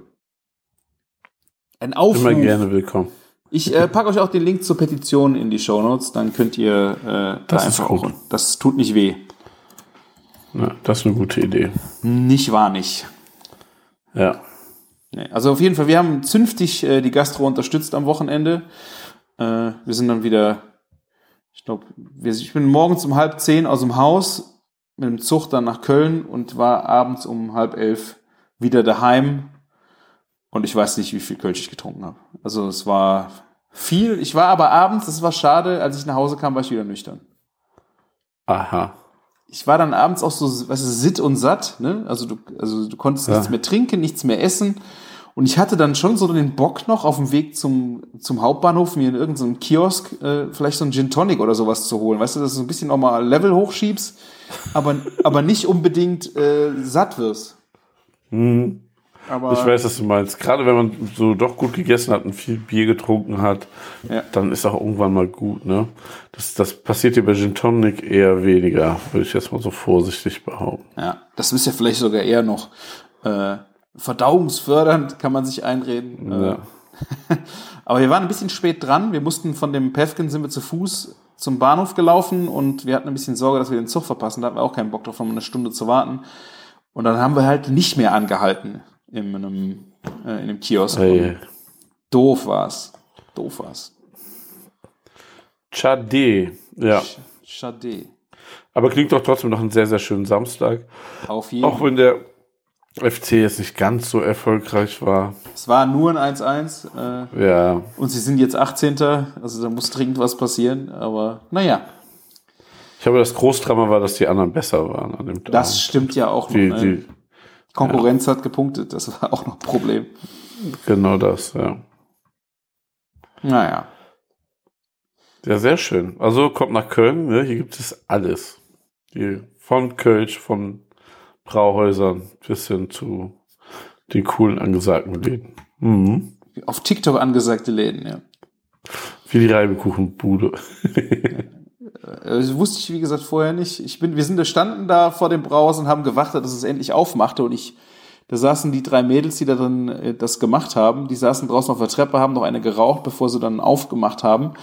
D: Ein Aufruf.
E: Immer gerne willkommen.
D: Ich äh, packe euch auch den Link zur Petition in die Show Notes, dann könnt ihr äh, da
E: Das
D: einfach auch. Das tut nicht weh.
E: Ja, das ist eine gute Idee.
D: Nicht wahr nicht.
E: Ja.
D: Nee. Also auf jeden Fall, wir haben zünftig äh, die Gastro unterstützt am Wochenende. Äh, wir sind dann wieder, ich glaube, ich bin morgens um halb zehn aus dem Haus mit dem Zug dann nach Köln und war abends um halb elf wieder daheim. Und ich weiß nicht, wie viel Kölsch ich getrunken habe. Also es war viel. Ich war aber abends, das war schade, als ich nach Hause kam, war ich wieder nüchtern.
E: Aha.
D: ich war dann abends auch so, weißt du, sitt und satt, ne? Also du, also du konntest
E: Ja.
D: nichts mehr trinken, nichts mehr essen. Und ich hatte dann schon so den Bock noch auf dem Weg zum, zum Hauptbahnhof, mir in irgendeinem Kiosk äh, vielleicht so ein Gin Tonic oder sowas zu holen. Weißt du, dass du so ein bisschen auch mal Level hochschiebst, aber, aber nicht unbedingt äh, satt wirst.
E: Hm.
D: Aber
E: Ich weiß, was du meinst. Gerade wenn man so doch gut gegessen hat und viel Bier getrunken hat,
D: Ja.
E: dann ist auch irgendwann mal gut, ne? Das, das passiert dir bei Gin Tonic eher weniger, würde ich jetzt mal so vorsichtig behaupten.
D: Ja, das ist ja vielleicht sogar eher noch äh, verdauungsfördernd, kann man sich einreden. Äh,
E: Ja.
D: Aber wir waren ein bisschen spät dran. Wir mussten von dem Päfken sind wir zu Fuß zum Bahnhof gelaufen und wir hatten ein bisschen Sorge, dass wir den Zug verpassen. Da hatten wir auch keinen Bock drauf, um eine Stunde zu warten. Und dann haben wir halt nicht mehr angehalten in einem, äh, in einem Kiosk.
E: Hey.
D: Doof war's. Doof war's.
E: Chade. Ja.
D: Schade.
E: Aber klingt doch trotzdem noch einen sehr, sehr schönen Samstag.
D: Auf jeden
E: Auch wenn der FC jetzt nicht ganz so erfolgreich war.
D: Es war nur ein 1-1 äh,
E: Ja.
D: und sie sind jetzt 18. Also da muss dringend was passieren. Aber naja,
E: glaube, das Großdrama war, dass die anderen besser waren an dem Tag.
D: das stimmt ja auch noch.
E: die,
D: ne?
E: die,
D: Konkurrenz hat gepunktet. Das war auch noch ein Problem.
E: genau das, ja.
D: Naja.
E: Ja, sehr schön. Also kommt nach Köln, ne? hier gibt es alles. Hier, von Kölsch, von Brauhäusern bis hin zu den coolen angesagten Läden. Mhm.
D: Auf TikTok angesagte Läden, ja.
E: Wie die Reibekuchenbude.
D: Äh, Das wusste ich, wie gesagt, vorher nicht. Ich bin, wir sind, wir standen da vor dem Brauhaus und haben gewartet, dass es endlich aufmachte. Und ich, da saßen die drei Mädels, die da dann äh, das gemacht haben. Die saßen draußen auf der Treppe, haben noch eine geraucht, bevor sie dann aufgemacht haben.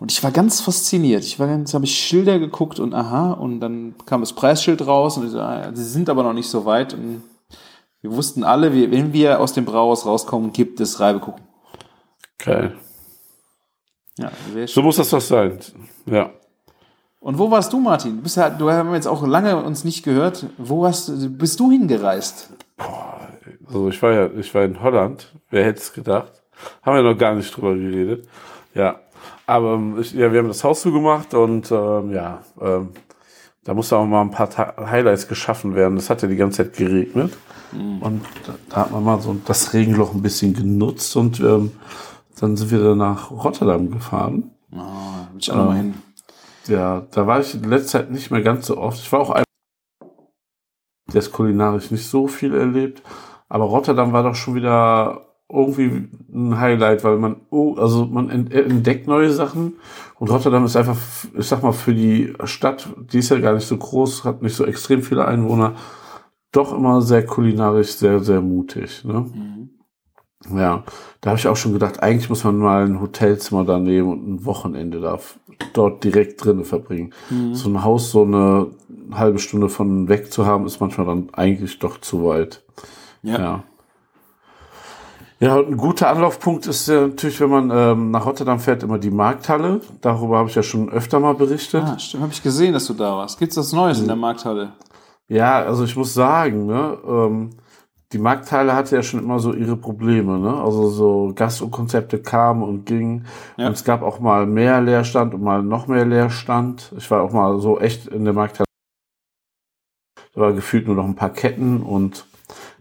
D: Und ich war ganz fasziniert. Ich war ganz, habe ich Schilder geguckt und aha, und dann kam das Preisschild raus und ich so, ah, ja, sie sind aber noch nicht so weit. Und wir wussten alle, wir, wenn wir aus dem Brauhaus rauskommen, gibt es Reibekuchen.
E: Geil.
D: Ja, sehr
E: So muss das doch sein. Ja.
D: Und wo warst du, Martin? Du bist ja, du haben jetzt auch lange uns nicht gehört. Wo hast, bist du hingereist?
E: Also ich war ja, ich war in Holland. Wer hätte es gedacht? Haben wir noch gar nicht drüber geredet. Ja. Aber ähm, ich, ja, wir haben das Haus zugemacht und ähm, ja, ähm, da musste auch mal ein paar Ta Highlights geschaffen werden. Es hat ja die ganze Zeit geregnet. Und da, hat man mal so das Regenloch ein bisschen genutzt und ähm, dann sind wir dann nach Rotterdam gefahren.
D: Oh, will ich auch noch mal hin.
E: Ja, da war ich in letzter Zeit nicht mehr ganz so oft. Ich war auch ein das kulinarisch nicht so viel erlebt, aber Rotterdam war doch schon wieder irgendwie ein Highlight, weil man oh, also man ent- entdeckt neue Sachen und Rotterdam ist einfach, ich sag mal, für die Stadt, die ist ja gar nicht so groß, hat nicht so extrem viele Einwohner, doch immer sehr kulinarisch, sehr, sehr mutig. Ne? Ja, da habe ich auch schon gedacht, eigentlich muss man mal ein Hotelzimmer da nehmen und ein Wochenende da dort direkt drinnen verbringen. So ein Haus so eine halbe Stunde von weg zu haben, ist manchmal dann eigentlich doch zu weit.
D: Ja.
E: Ja. Ja, und ein guter Anlaufpunkt ist ja natürlich, wenn man ähm, nach Rotterdam fährt, immer die Markthalle. Darüber habe ich ja schon öfter mal berichtet.
D: Ah, stimmt, habe ich gesehen, dass du da warst. Gibt's was Neues in der Markthalle?
E: Ja, also ich muss sagen, ne, ähm, die Markthalle hatte ja schon immer so ihre Probleme, ne? Also so Gastro-Konzepte kamen und gingen.
D: Ja.
E: Und es gab auch mal mehr Leerstand und mal noch mehr Leerstand. Ich war auch mal so echt in der Markthalle. Da war gefühlt nur noch ein paar Ketten und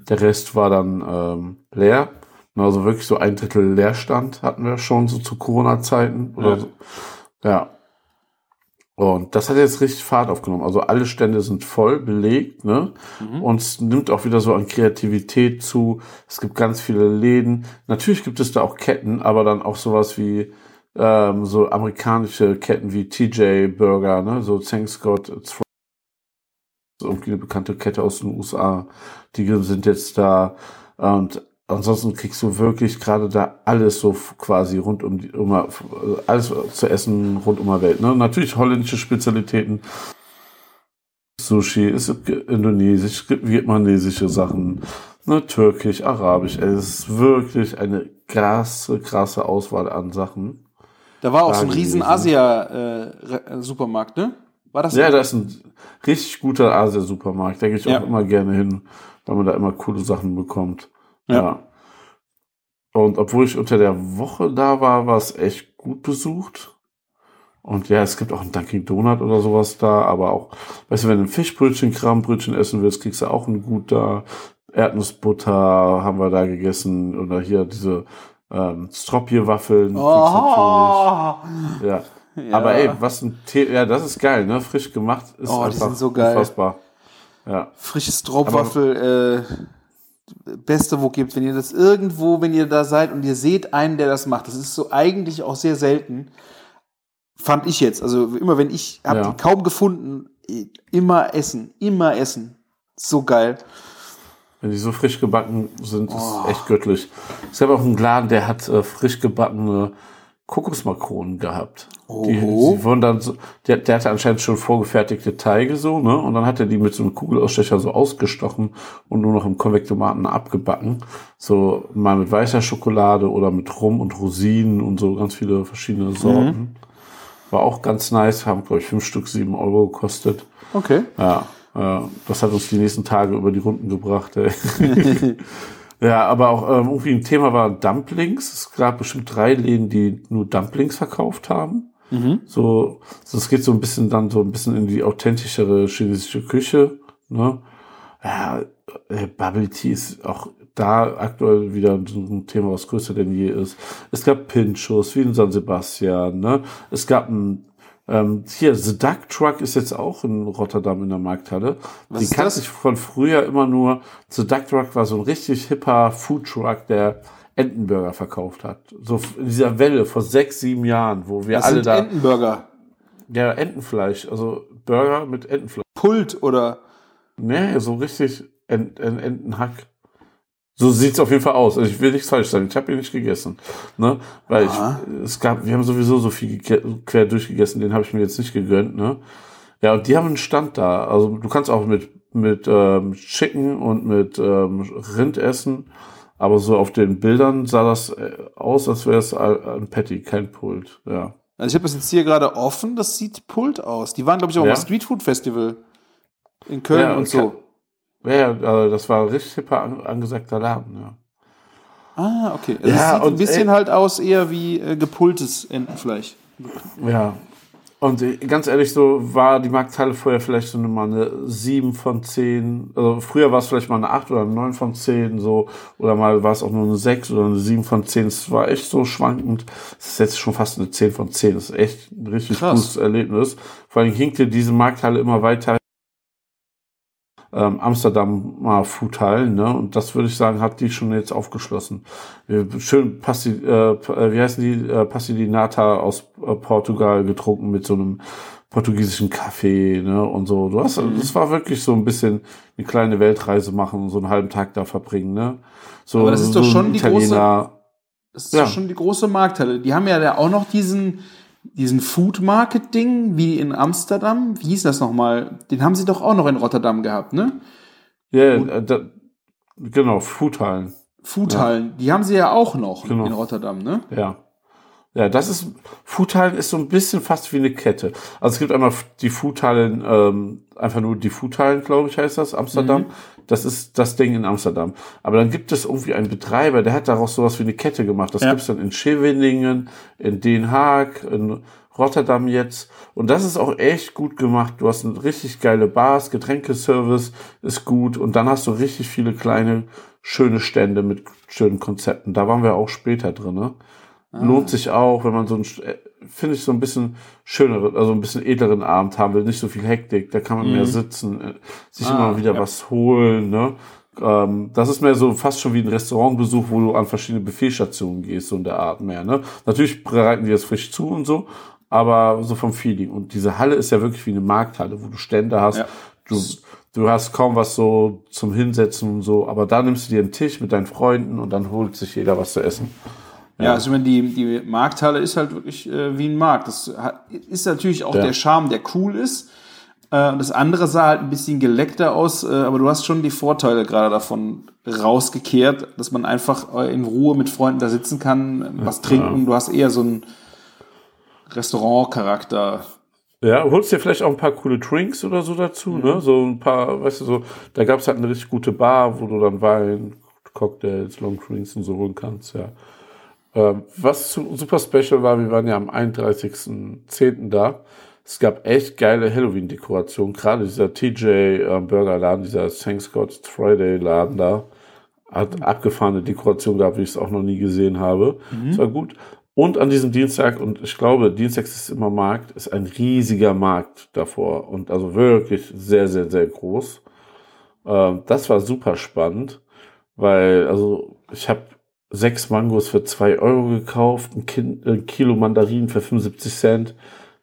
E: der Rest war dann ähm, leer. Also wirklich so ein Drittel Leerstand hatten wir schon so zu Corona-Zeiten. Oder
D: Ja.
E: so. Ja. Und das hat jetzt richtig Fahrt aufgenommen. Also alle Stände sind voll belegt, ne? Und es nimmt auch wieder so an Kreativität zu. Es gibt ganz viele Läden. Natürlich gibt es da auch Ketten, aber dann auch sowas wie ähm, so amerikanische Ketten wie TJ Burger, ne? So Thanks God It's Friday. Irgendwie eine bekannte Kette aus den USA. Die sind jetzt da. Und ansonsten kriegst du wirklich gerade da alles so quasi rund um die, um, alles zu essen rund um die Welt. Ne? Natürlich holländische Spezialitäten. Sushi, es gibt indonesisch, es gibt vietnamesische Sachen, ne, türkisch, arabisch. Es ist wirklich eine krasse, krasse Auswahl an Sachen.
D: Da war auch so ein
E: Da
D: riesen. Asia-Supermarkt, ne? War das?
E: Ja, das ist ein richtig guter Asia-Supermarkt. Da gehe ich
D: Ja.
E: auch immer gerne hin, weil man da immer coole Sachen bekommt.
D: Ja.
E: Ja. Und obwohl ich unter der Woche da war, war es echt gut besucht. Und ja, es gibt auch ein Dunkin' Donut oder sowas da, aber auch, weißt du, wenn du ein Fischbrötchen, Krambrötchen essen willst, kriegst du auch ein gut da. Erdnussbutter haben wir da gegessen oder hier diese ähm, Stropje-Waffeln.
D: Oh,
E: natürlich. Ja. Aber ey, was ein Tee, ja, das ist geil, ne? Frisch gemacht ist
D: Oh, die
E: einfach
D: sind so geil.
E: unfassbar. Ja.
D: frisches Draupwaffel, äh, Beste, wo gibt, wenn ihr das irgendwo, wenn ihr da seid und ihr seht einen, der das macht. Das ist so eigentlich auch sehr selten. Fand ich jetzt. Also immer wenn ich, habe
E: Ja.
D: die kaum gefunden, immer essen, immer essen. So geil.
E: Wenn die so frisch gebacken sind, ist echt göttlich. Es gab auch einen Laden, der hat äh, frisch gebackene Kokosmakronen gehabt. Die, die wurden dann so, der, der hatte anscheinend schon vorgefertigte Teige so, ne? Und dann hat er die mit so einem Kugelausstecher so ausgestochen und nur noch im Konvektomaten abgebacken. So mal mit weißer Schokolade oder mit Rum und Rosinen und so ganz viele verschiedene Sorten. War auch ganz nice, haben, glaube ich, fünf Stück sieben Euro gekostet.
D: Okay.
E: Ja, äh, das hat uns die nächsten Tage über die Runden gebracht. Ey. ja, aber auch ähm, irgendwie ein Thema war Dumplings. Es gab bestimmt drei Läden, die nur Dumplings verkauft haben. So, so, es geht so ein bisschen dann so ein bisschen in die authentischere chinesische Küche. Ne? Ja, äh, Bubble Tea ist auch da aktuell wieder ein Thema, was größer denn je ist. Es gab Pinchos, wie in San Sebastian. Ne? Es gab ein ähm, hier, The Duck Truck ist jetzt auch in Rotterdam in der Markthalle.
D: Was
E: Die kannte ich von früher immer nur. The Duck Truck war so ein richtig hipper Food Truck, der Entenburger verkauft hat. So in dieser Welle vor sechs, sieben Jahren, wo wir
D: Das
E: alle
D: sind
E: da.
D: Entenburger.
E: Ja, Entenfleisch, also Burger mit Entenfleisch.
D: Pult oder
E: Nee, so richtig Ent, Ent, Entenhack. So sieht's auf jeden Fall aus. Also ich will nichts falsch sagen. Ich habe ihn nicht gegessen. Ne? Weil ich, es gab, wir haben sowieso so viel quer durchgegessen, den habe ich mir jetzt nicht gegönnt. Ne? Ja, und die haben einen Stand da. Also du kannst auch mit, mit ähm, Chicken und mit ähm, Rind essen. Aber so auf den Bildern sah das äh, aus, als wäre es ein Patty, kein Pult. Ja.
D: Also ich habe das jetzt hier gerade offen, das sieht Pult aus. Die waren, glaube ich, auch
E: Ja.
D: beim Street Food Festival in Köln
E: Ja,
D: und so.
E: Ja, also das war ein richtig hipper an, angesagter Laden, ja.
D: Ah, okay. Also
E: Ja,
D: es sieht ein bisschen
E: ey-
D: halt aus eher wie äh, gepultes Entenfleisch.
E: Ja. Und äh, ganz ehrlich, so war die Markthalle vorher vielleicht so eine, mal eine 7 von 10. Also früher war es vielleicht mal eine 8 oder eine 9 von 10, so. Oder mal war es auch nur eine 6 oder eine 7 von 10. Es war echt so schwankend. Es ist jetzt schon fast eine 10 von 10. Das ist echt ein richtig
D: Krass.
E: gutes Erlebnis. Vor allem hinkte diese Markthalle immer weiter ähm, Amsterdamer Foodhallen, ne? Und das würde ich sagen, hat die schon jetzt aufgeschlossen. Schön Passi, äh, äh, wie heißen die, äh, Nata aus äh, Portugal getrunken mit so einem portugiesischen Kaffee, ne? Und so. Du hast, das war wirklich so ein bisschen eine kleine Weltreise machen und so einen halben Tag da verbringen, ne? So,
D: Aber das ist doch
E: so
D: schon die große- Das ist
E: Ja.
D: doch schon die große Markthalle. Die haben ja da auch noch diesen, diesen Food Market Ding wie in Amsterdam. Wie hieß das nochmal? Den haben sie doch auch noch in Rotterdam gehabt, ne?
E: Ja, äh, da, genau, Foodhallen.
D: Foodhallen. Die haben sie ja auch noch
E: Genau.
D: in Rotterdam, ne?
E: Ja. Ja, das ist, Foodhallen ist so ein bisschen fast wie eine Kette. Also es gibt einmal die Foodhallen, ähm, einfach nur die Foodhallen, glaube ich, heißt das, Amsterdam. Das ist das Ding in Amsterdam. Aber dann gibt es irgendwie einen Betreiber, der hat daraus sowas wie eine Kette gemacht. Das
D: Ja.
E: gibt's dann in Scheveningen, in Den Haag, in Rotterdam jetzt. Und das ist auch echt gut gemacht. Du hast eine richtig geile Bars, Getränkeservice ist gut. Und dann hast du richtig viele kleine, schöne Stände mit schönen Konzepten. Da waren wir auch später drin. Ne? Lohnt sich auch, wenn man so ein, äh, finde ich, so ein bisschen schöneren, also ein bisschen edleren Abend haben will, nicht so viel Hektik, da kann man mehr sitzen, äh, sich
D: Ah,
E: immer wieder
D: ja.
E: was holen, ne? Ähm, das ist mehr so fast schon wie ein Restaurantbesuch, wo du an verschiedene Buffetstationen gehst, so in der Art mehr, ne? Natürlich bereiten die das frisch zu und so, aber so vom Feeling. Und diese Halle ist ja wirklich wie eine Markthalle, wo du Stände hast,
D: Ja.
E: du, du hast kaum was so zum Hinsetzen und so, aber da nimmst du dir einen Tisch mit deinen Freunden und dann holt sich jeder was zu essen.
D: Ja, also ich meine, die, die Markthalle ist halt wirklich äh, wie ein Markt. Das ist natürlich auch
E: Ja.
D: der Charme, der cool ist. Äh, das andere sah halt ein bisschen geleckter aus, äh, aber du hast schon die Vorteile gerade davon rausgekehrt, dass man einfach äh, in Ruhe mit Freunden da sitzen kann, was trinken. Du hast eher so einen Restaurant-Charakter.
E: Ja, holst dir vielleicht auch ein paar coole Drinks oder so dazu, ne? So ein paar, weißt du, so, da gab's halt eine richtig gute Bar, wo du dann Wein, Cocktails, Long Drinks und so holen kannst, ja. Ähm, was super special war, wir waren ja am 31.10. da. Es gab echt geile Halloween-Dekorationen, gerade dieser TJ äh, Burgerladen, dieser Thanks God Friday Laden da, hat abgefahrene Dekoration gehabt, wie ich es auch noch nie gesehen habe. Es war gut. Und an diesem Dienstag, und ich glaube, Dienstag ist immer Markt, ist ein riesiger Markt davor. Und also wirklich sehr, sehr, sehr groß. Ähm, das war super spannend. Weil, also, ich habe sechs Mangos für zwei Euro gekauft, ein, kind, ein Kilo Mandarinen für 75 Cent.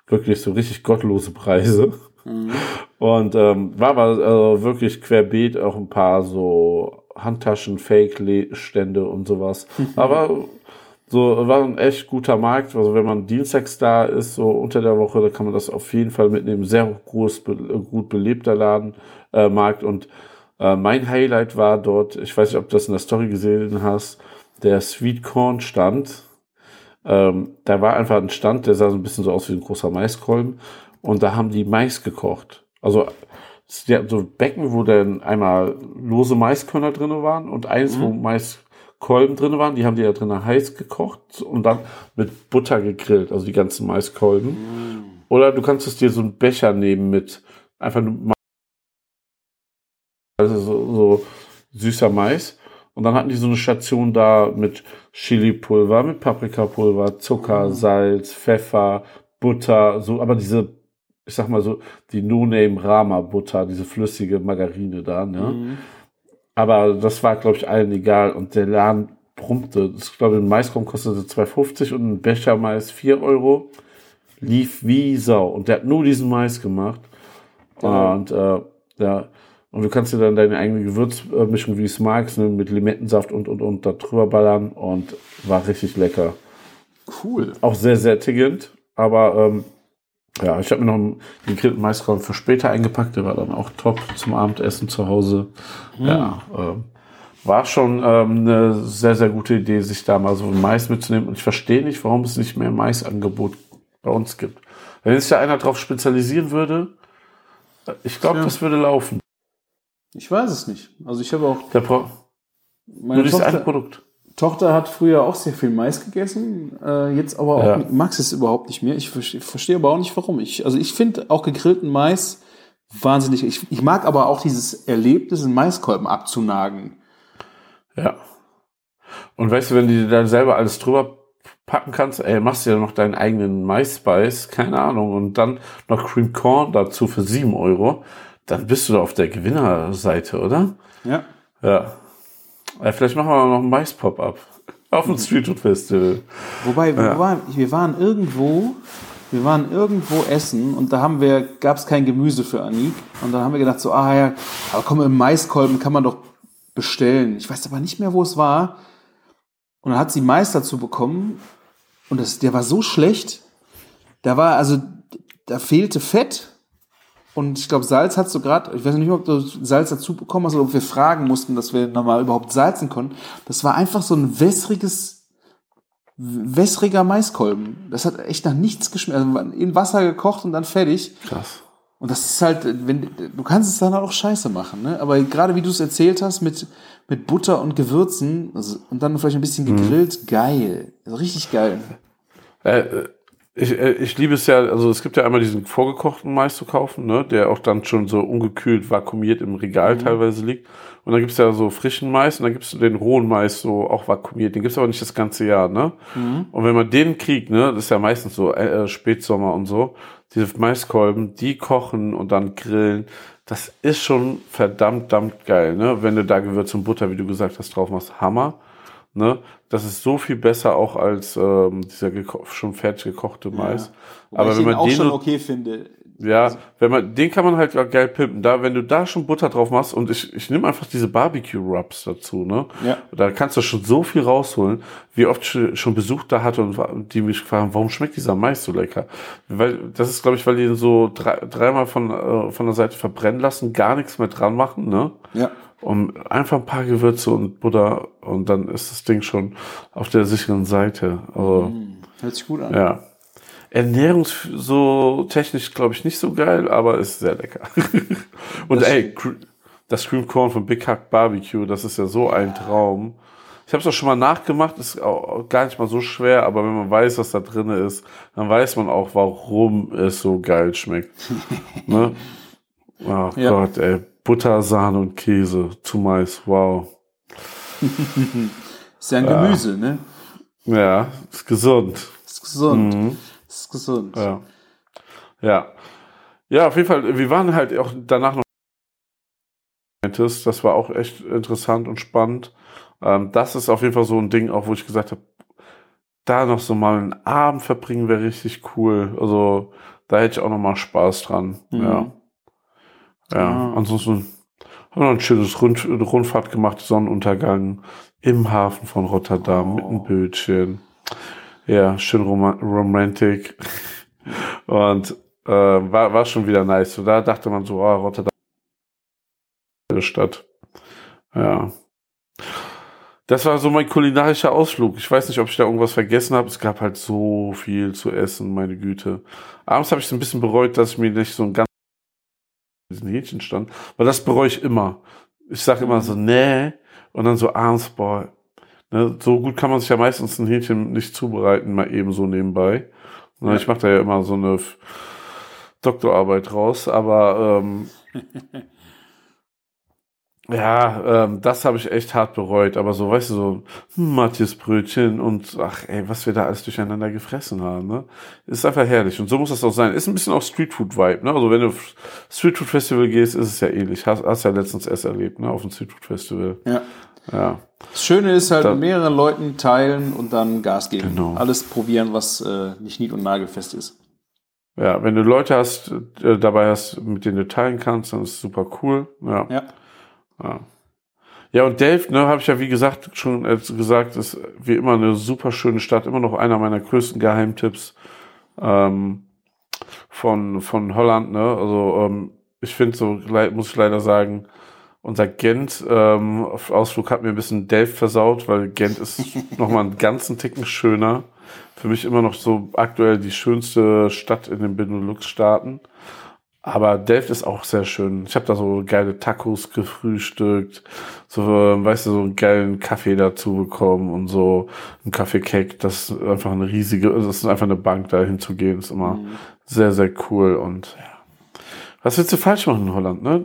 E: Wirklich so richtig gottlose Preise.
D: Mhm.
E: Und ähm, war aber äh, wirklich querbeet auch ein paar so Handtaschen, Fake-Stände und sowas. aber so war ein echt guter Markt. Also wenn man dienstags da ist, so unter der Woche, da kann man das auf jeden Fall mitnehmen. Sehr groß, be gut belebter Laden, äh, Markt. Und äh, mein Highlight war dort, ich weiß nicht, ob du das in der Story gesehen hast, der Sweet Corn Stand. Ähm, da war einfach ein Stand, der sah so ein bisschen so aus wie ein großer Maiskolben. Und da haben die Mais gekocht. Also so Becken, wo dann einmal lose Maiskörner drin waren und eins, mhm. wo Maiskolben drin waren. Die haben die da drin heiß gekocht und dann mit Butter gegrillt, also die ganzen Maiskolben. Mhm. Oder du kannst es dir so einen Becher nehmen mit einfach nur also so, so süßer Mais. Und dann hatten die so eine Station da mit Chili-Pulver, mit Paprikapulver, Zucker, mhm. Salz, Pfeffer, Butter, so, aber diese, ich sag mal so, die No-Name Rama Butter, diese flüssige Margarine da, ne? Mhm. Aber das war, glaube ich, allen egal. Und der Laden brummte. Das, glaube ich, ein Maiskorn kostete 2,50 und ein Becher Mais 4 Euro. Lief wie Sau. Und der hat nur diesen Mais gemacht. Ja. Und äh, ja, und du kannst dir dann deine eigene Gewürzmischung, wie du es magst, ne, mit Limettensaft und, und, und da drüber ballern und war richtig lecker.
D: Cool.
E: Auch sehr, sehr tiggend. Aber ähm, ja, ich habe mir noch einen gegrillten Maiskolben für später eingepackt. Der war dann auch top zum Abendessen zu Hause. Mhm. Ja, ähm, war schon ähm, eine sehr, sehr gute Idee, sich da mal so Mais mitzunehmen. Und ich verstehe nicht, warum es nicht mehr Maisangebot bei uns gibt. Wenn sich da einer drauf spezialisieren würde, ich glaube, ja. das würde laufen.
D: Ich weiß es nicht. Also ich habe auch.
E: Der Pro
D: meine Nur Tochter, Produkt. Tochter hat früher auch sehr viel Mais gegessen, äh, jetzt aber auch ja. mag es überhaupt nicht mehr. Ich verstehe, verstehe aber auch nicht warum. Ich, also ich finde auch gegrillten Mais wahnsinnig. Ich, ich mag aber auch dieses Erlebnis, einen Maiskolben abzunagen.
E: Ja. Und weißt du, wenn du dir dann selber alles drüber packen kannst, ey, machst du ja noch deinen eigenen Mais-Spice, keine Ahnung, und dann noch Cream Corn dazu für sieben Euro dann bist du da auf der Gewinnerseite, oder?
D: Ja.
E: Ja. ja vielleicht machen wir noch ein Mais-Pop-Up auf dem Street Food Festival.
D: Wobei, ja. wobei, wir waren irgendwo, wir waren irgendwo essen und da haben wir, gab es kein Gemüse für Anik und dann haben wir gedacht so, ah ja, aber komm, im Maiskolben kann man doch bestellen. Ich weiß aber nicht mehr, wo es war. Und dann hat sie Mais dazu bekommen und das, der war so schlecht. Da war also, da fehlte Fett und ich glaube, Salz hast du gerade, ich weiß nicht, ob du Salz dazu bekommen hast oder ob wir fragen mussten, dass wir nochmal überhaupt salzen konnten. Das war einfach so ein wässriges, wässriger Maiskolben. Das hat echt nach nichts geschmeckt. Also in Wasser gekocht und dann fertig.
E: Krass.
D: Und das ist halt, wenn, du kannst es dann auch scheiße machen, ne? Aber gerade wie du es erzählt hast, mit, mit Butter und Gewürzen also, und dann vielleicht ein bisschen gegrillt, mhm. geil. Also richtig geil.
E: Äh, äh ich, äh, ich liebe es ja, also es gibt ja einmal diesen vorgekochten Mais zu kaufen, ne, der auch dann schon so ungekühlt, vakuumiert im Regal mhm. teilweise liegt. Und dann gibt's ja so frischen Mais und dann gibt's den rohen Mais so auch vakuumiert. Den gibt's aber nicht das ganze Jahr, ne? Mhm. Und wenn man den kriegt, ne, das ist ja meistens so äh, Spätsommer und so, diese Maiskolben, die kochen und dann grillen, das ist schon verdammt, verdammt geil, ne? Wenn du da Gewürz und Butter, wie du gesagt hast, drauf machst, Hammer. Ne? Das ist so viel besser auch als ähm, dieser schon fertig gekochte Mais.
D: Ja. Aber wenn man auch den schon okay finde.
E: Ja, wenn man den kann man halt geil pimpen. Da, wenn du da schon Butter drauf machst und ich, ich nehme einfach diese Barbecue Rubs dazu, ne?
D: Ja.
E: Da kannst du schon so viel rausholen, wie oft ich schon Besuch da hatte und die mich fragen, warum schmeckt dieser Mais so lecker? Weil das ist, glaube ich, weil die so drei, dreimal von äh, von der Seite verbrennen lassen, gar nichts mehr dran machen, ne?
D: Ja
E: und einfach ein paar Gewürze und Butter und dann ist das Ding schon auf der sicheren Seite. Also,
D: mm, hört sich gut an.
E: Ja. Ernährungs so technisch glaube ich nicht so geil, aber ist sehr lecker. und das ey, das Cream Corn von Big Hack Barbecue, das ist ja so ein Traum. Ich habe es auch schon mal nachgemacht, ist auch gar nicht mal so schwer, aber wenn man weiß, was da drin ist, dann weiß man auch, warum es so geil schmeckt. ne? Oh ja. Gott, ey. Butter, Sahne und Käse zu Mais. Wow.
D: ist ja ein Gemüse, ja. ne?
E: Ja, ist gesund.
D: Ist gesund. Mhm. Ist gesund.
E: Ja. Ja. Ja, auf jeden Fall, wir waren halt auch danach noch Das war auch echt interessant und spannend. Ähm, das ist auf jeden Fall so ein Ding, auch wo ich gesagt habe, da noch so mal einen Abend verbringen wäre richtig cool. Also da hätte ich auch noch mal Spaß dran.
D: Mhm.
E: Ja. Ja,
D: Ah.
E: ansonsten haben wir noch ein schönes Rund Rundfahrt gemacht, Sonnenuntergang im Hafen von Rotterdam mit
D: Oh.
E: einem Bötchen. Ja, schön rom romantic. Und äh, war, war schon wieder nice. So, da dachte man so, oh, Rotterdam Stadt. Ja. Das war so mein kulinarischer Ausflug. Ich weiß nicht, ob ich da irgendwas vergessen habe. Es gab halt so viel zu essen, meine Güte. Abends habe ich es ein bisschen bereut, dass ich mir nicht so ein ganz diesen Hähnchen stand, weil das bereue ich immer. Ich sage immer so, nee, und dann so abends, boah, ne, so gut kann man sich ja meistens ein Hähnchen nicht zubereiten, mal eben so nebenbei. Ne,
D: Ja.
E: Ich mache da ja immer so eine Doktorarbeit raus, aber ähm, ja, ähm, das habe ich echt hart bereut. Aber so, weißt du, so hm, Matthias Brötchen und ach ey, was wir da alles durcheinander gefressen haben, ne? Ist einfach herrlich. Und so muss das auch sein. Ist ein bisschen auch Streetfood-Vibe, ne? Also wenn du Streetfood-Festival gehst, ist es ja ähnlich. Hast, hast ja letztens erst erlebt, ne? Auf dem Streetfood-Festival.
D: Ja.
E: Ja.
D: Das Schöne ist halt,
E: Da-
D: mit mehreren Leuten teilen und dann Gas geben.
E: Genau.
D: Alles probieren, was äh, nicht nied- und nagelfest ist.
E: Ja, wenn du Leute hast, äh, dabei hast, mit denen du teilen kannst, dann ist es super cool. Ja.
D: Ja.
E: Ja. Ja, und Delft, ne, habe ich ja wie gesagt schon äh, gesagt, ist wie immer eine super schöne Stadt, immer noch einer meiner größten Geheimtipps ähm, von von Holland, ne? Also ähm, ich finde so muss ich leider sagen, unser Gent ähm, hat mir ein bisschen Delft versaut, weil Gent ist noch mal einen ganzen Ticken schöner. Für mich immer noch so aktuell die schönste Stadt in den Benelux-Staaten. Aber Delft ist auch sehr schön. Ich habe da so geile Tacos gefrühstückt, so, ähm, weißt du, so einen geilen Kaffee dazu bekommen und so ein Kaffeecake. Das ist einfach eine riesige, das ist einfach eine Bank, da hinzugehen, ist immer sehr, sehr cool. Und ja. Was willst du falsch machen in Holland, ne?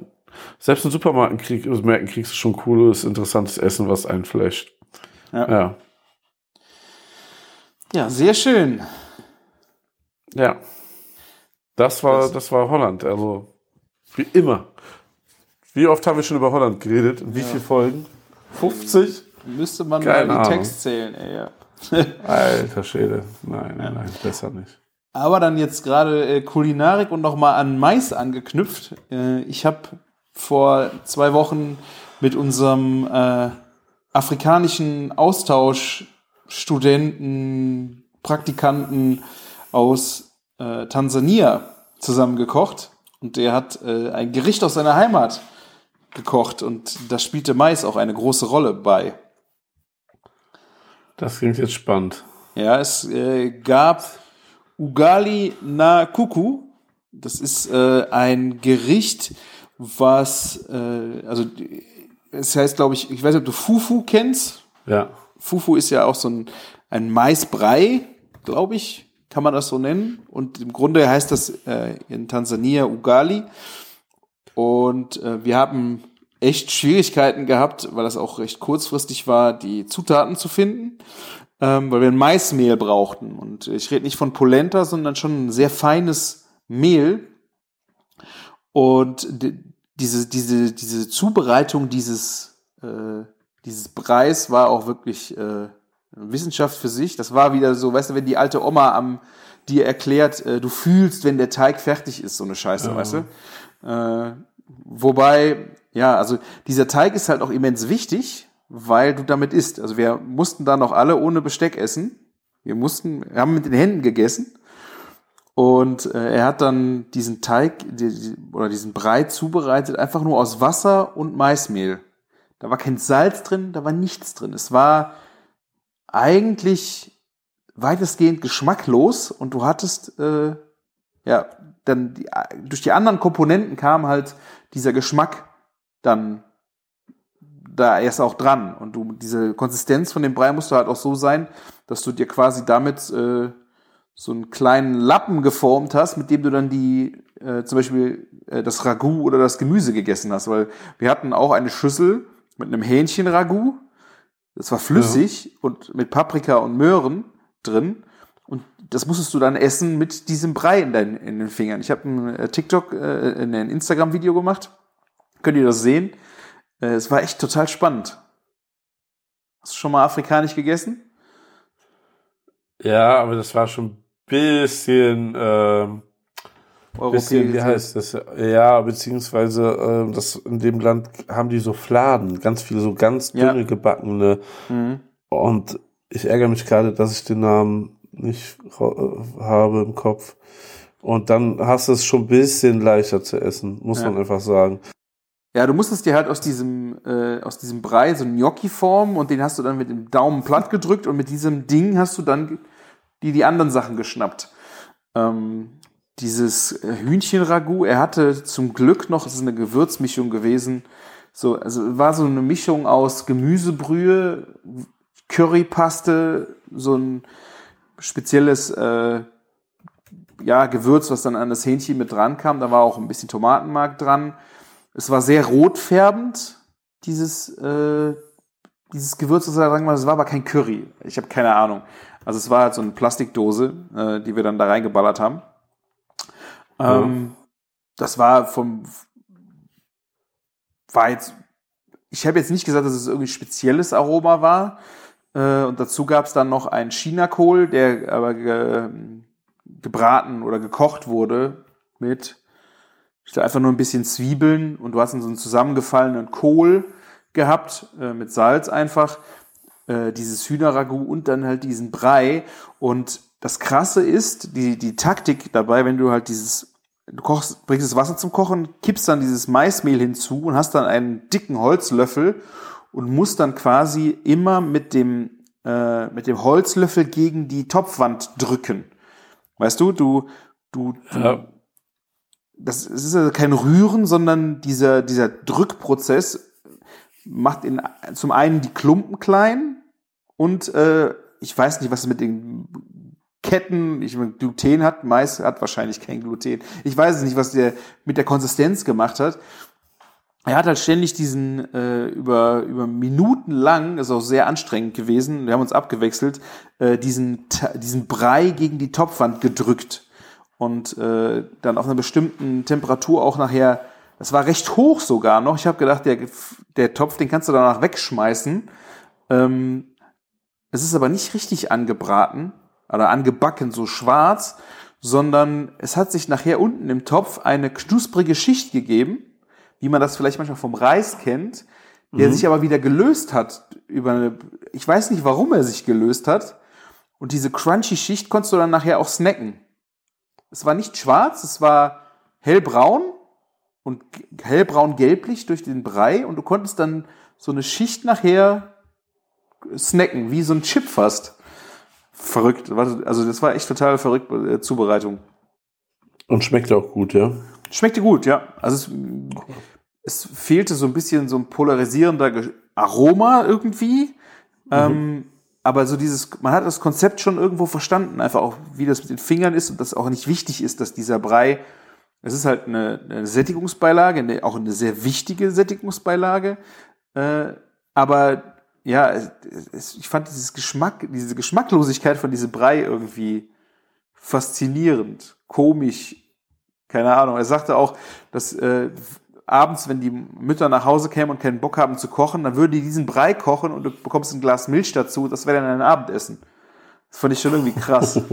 E: Selbst in Supermärkten krieg, Märkten kriegst du schon cooles, interessantes Essen, was einflasht.
D: Ja.
E: Ja.
D: Ja, sehr schön.
E: Ja. Das war,
D: Das-
E: war Holland. Also, wie immer. Wie oft haben wir schon über Holland geredet? In wie viele Folgen? 50?
D: Müsste man
E: Keine
D: mal die
E: Ahnung.
D: Text zählen, ey, ja.
E: Alter Schäde. Nein, nein, nein, besser nicht.
D: Aber dann jetzt gerade äh, Kulinarik und nochmal an Mais angeknüpft. Äh, ich habe vor zwei Wochen mit unserem äh, afrikanischen Austauschstudenten, Praktikanten aus äh, Tansania zusammen gekocht. Und der hat äh, ein Gericht aus seiner Heimat gekocht. Und da spielte Mais auch eine große Rolle bei.
E: Das klingt jetzt spannend.
D: Ja, es äh, gab Ugali na Kuku. Das ist äh, ein Gericht, was, äh, also es heißt, glaube ich, ich weiß nicht, ob du Fufu kennst.
E: Ja.
D: Fufu ist ja auch so ein, ein Maisbrei, glaube ich, kann man das so nennen. Und im Grunde heißt das äh, in Tansania Ugali. Und äh, wir haben echt Schwierigkeiten gehabt, weil das auch recht kurzfristig war, die Zutaten zu finden, ähm, weil wir ein Maismehl brauchten. Und ich rede nicht von Polenta, sondern schon ein sehr feines Mehl. Und di- diese, diese, diese Zubereitung dieses, äh, dieses Preis war auch wirklich äh, Wissenschaft für sich. Das war wieder so, weißt du, wenn die alte Oma am dir erklärt, äh, du fühlst, wenn der Teig fertig ist, so eine Scheiße, weißt du? Äh, wobei, ja, also dieser Teig ist halt auch immens wichtig, weil du damit isst. Also wir mussten da noch alle ohne Besteck essen. Wir mussten, wir haben mit den Händen gegessen. Und äh, er hat dann diesen Teig die, die, oder diesen Brei zubereitet, einfach nur aus Wasser und Maismehl. Da war kein Salz drin, da war nichts drin. Es war eigentlich weitestgehend geschmacklos und du hattest, äh, ja, dann die, durch die anderen Komponenten kam halt dieser Geschmack dann da erst auch dran. Und du, diese Konsistenz von dem Brei musste halt auch so sein, dass du dir quasi damit äh, so einen kleinen Lappen geformt hast, mit dem du dann die, äh, zum Beispiel äh, das Ragout oder das Gemüse gegessen hast. Weil wir hatten auch eine Schüssel mit einem Hähnchenragout. Das war flüssig und mit Paprika und Möhren drin. Und das musstest du dann essen mit diesem Brei in, deinen, in den Fingern. Ich habe ein äh, TikTok, äh, ein Instagram-Video gemacht. Könnt ihr das sehen? Äh, es war echt total spannend. Hast du schon mal afrikanisch gegessen?
E: Ja, aber das war schon ein bisschen, ähm, bisschen, wie heißt das? Ja, beziehungsweise äh, das in dem Land haben die so Fladen, ganz viele so ganz dünne
D: Ja.
E: gebackene.
D: Mhm.
E: Und ich ärgere mich gerade, dass ich den Namen nicht äh, habe im Kopf. Und dann hast du es schon ein bisschen leichter zu essen, muss
D: Ja.
E: man einfach sagen.
D: Ja, du musstest dir halt aus diesem, äh, aus diesem Brei so einen Gnocchi formen und den hast du dann mit dem Daumen platt gedrückt und mit diesem Ding hast du dann die, die anderen Sachen geschnappt. Ähm, dieses äh, Hühnchenragout, er hatte zum Glück noch, es ist eine Gewürzmischung gewesen, so, also war so eine Mischung aus Gemüsebrühe, Currypaste, so ein spezielles äh, ja, Gewürz, was dann an das Hähnchen mit dran kam. Da war auch ein bisschen Tomatenmark dran. Es war sehr rotfärbend, dieses, äh, dieses Gewürz, das er sagen wir, das war aber kein Curry. Ich habe keine Ahnung. Also es war halt so eine Plastikdose, äh, die wir dann da reingeballert haben. Ähm, Das war vom war jetzt, ich habe jetzt nicht gesagt, dass es irgendwie spezielles Aroma war. Äh, und dazu gab es dann noch einen Chinakohl, der aber ge, gebraten oder gekocht wurde mit ich glaub, einfach nur ein bisschen Zwiebeln und du hast dann so einen zusammengefallenen Kohl gehabt, äh, mit Salz einfach, äh, dieses Hühnerragout und dann halt diesen Brei. Und das Krasse ist, die, die Taktik dabei, wenn du halt dieses, du kochst, bringst das Wasser zum Kochen, kippst dann dieses Maismehl hinzu und hast dann einen dicken Holzlöffel und musst dann quasi immer mit dem, äh, mit dem Holzlöffel gegen die Topfwand drücken. Weißt du, du, du, du
E: Ja.
D: das es ist also kein Rühren, sondern dieser, dieser Drückprozess macht in, zum einen die Klumpen klein und äh, ich weiß nicht, was mit den Ketten, ich meine, Gluten hat, Mais hat wahrscheinlich kein Gluten. Ich weiß es nicht, was der mit der Konsistenz gemacht hat. Er hat halt ständig diesen äh, über über Minuten lang, ist auch sehr anstrengend gewesen. Wir haben uns abgewechselt, äh, diesen diesen Brei gegen die Topfwand gedrückt und äh, dann auf einer bestimmten Temperatur auch nachher. Das war recht hoch sogar noch. Ich habe gedacht, der der Topf, den kannst du danach wegschmeißen. Ähm, es ist aber nicht richtig angebraten oder angebacken, so schwarz, sondern es hat sich nachher unten im Topf eine knusprige Schicht gegeben, wie man das vielleicht manchmal vom Reis kennt, der sich aber wieder gelöst hat über eine, ich weiß nicht, warum er sich gelöst hat. Und diese crunchy Schicht konntest du dann nachher auch snacken. Es war nicht schwarz, es war hellbraun und hellbraun-gelblich durch den Brei und du konntest dann so eine Schicht nachher snacken, wie so ein Chip fast. Verrückt. Also das war echt total verrückt äh, Zubereitung.
E: Und schmeckt auch gut, ja.
D: Schmeckte gut, ja. Also es, es fehlte so ein bisschen so ein polarisierender Aroma irgendwie. Ähm, aber so dieses, man hat das Konzept schon irgendwo verstanden, einfach auch, wie das mit den Fingern ist und dass auch nicht wichtig ist, dass dieser Brei, es ist halt eine, eine Sättigungsbeilage, eine, auch eine sehr wichtige Sättigungsbeilage. Äh, aber ja, es, es, ich fand dieses Geschmack, diese Geschmacklosigkeit von diesem Brei irgendwie faszinierend, komisch, keine Ahnung. Er sagte auch, dass äh, abends, wenn die Mütter nach Hause kämen und keinen Bock haben zu kochen, dann würden die diesen Brei kochen und du bekommst ein Glas Milch dazu. Das wäre dann ein Abendessen. Das fand ich schon irgendwie krass.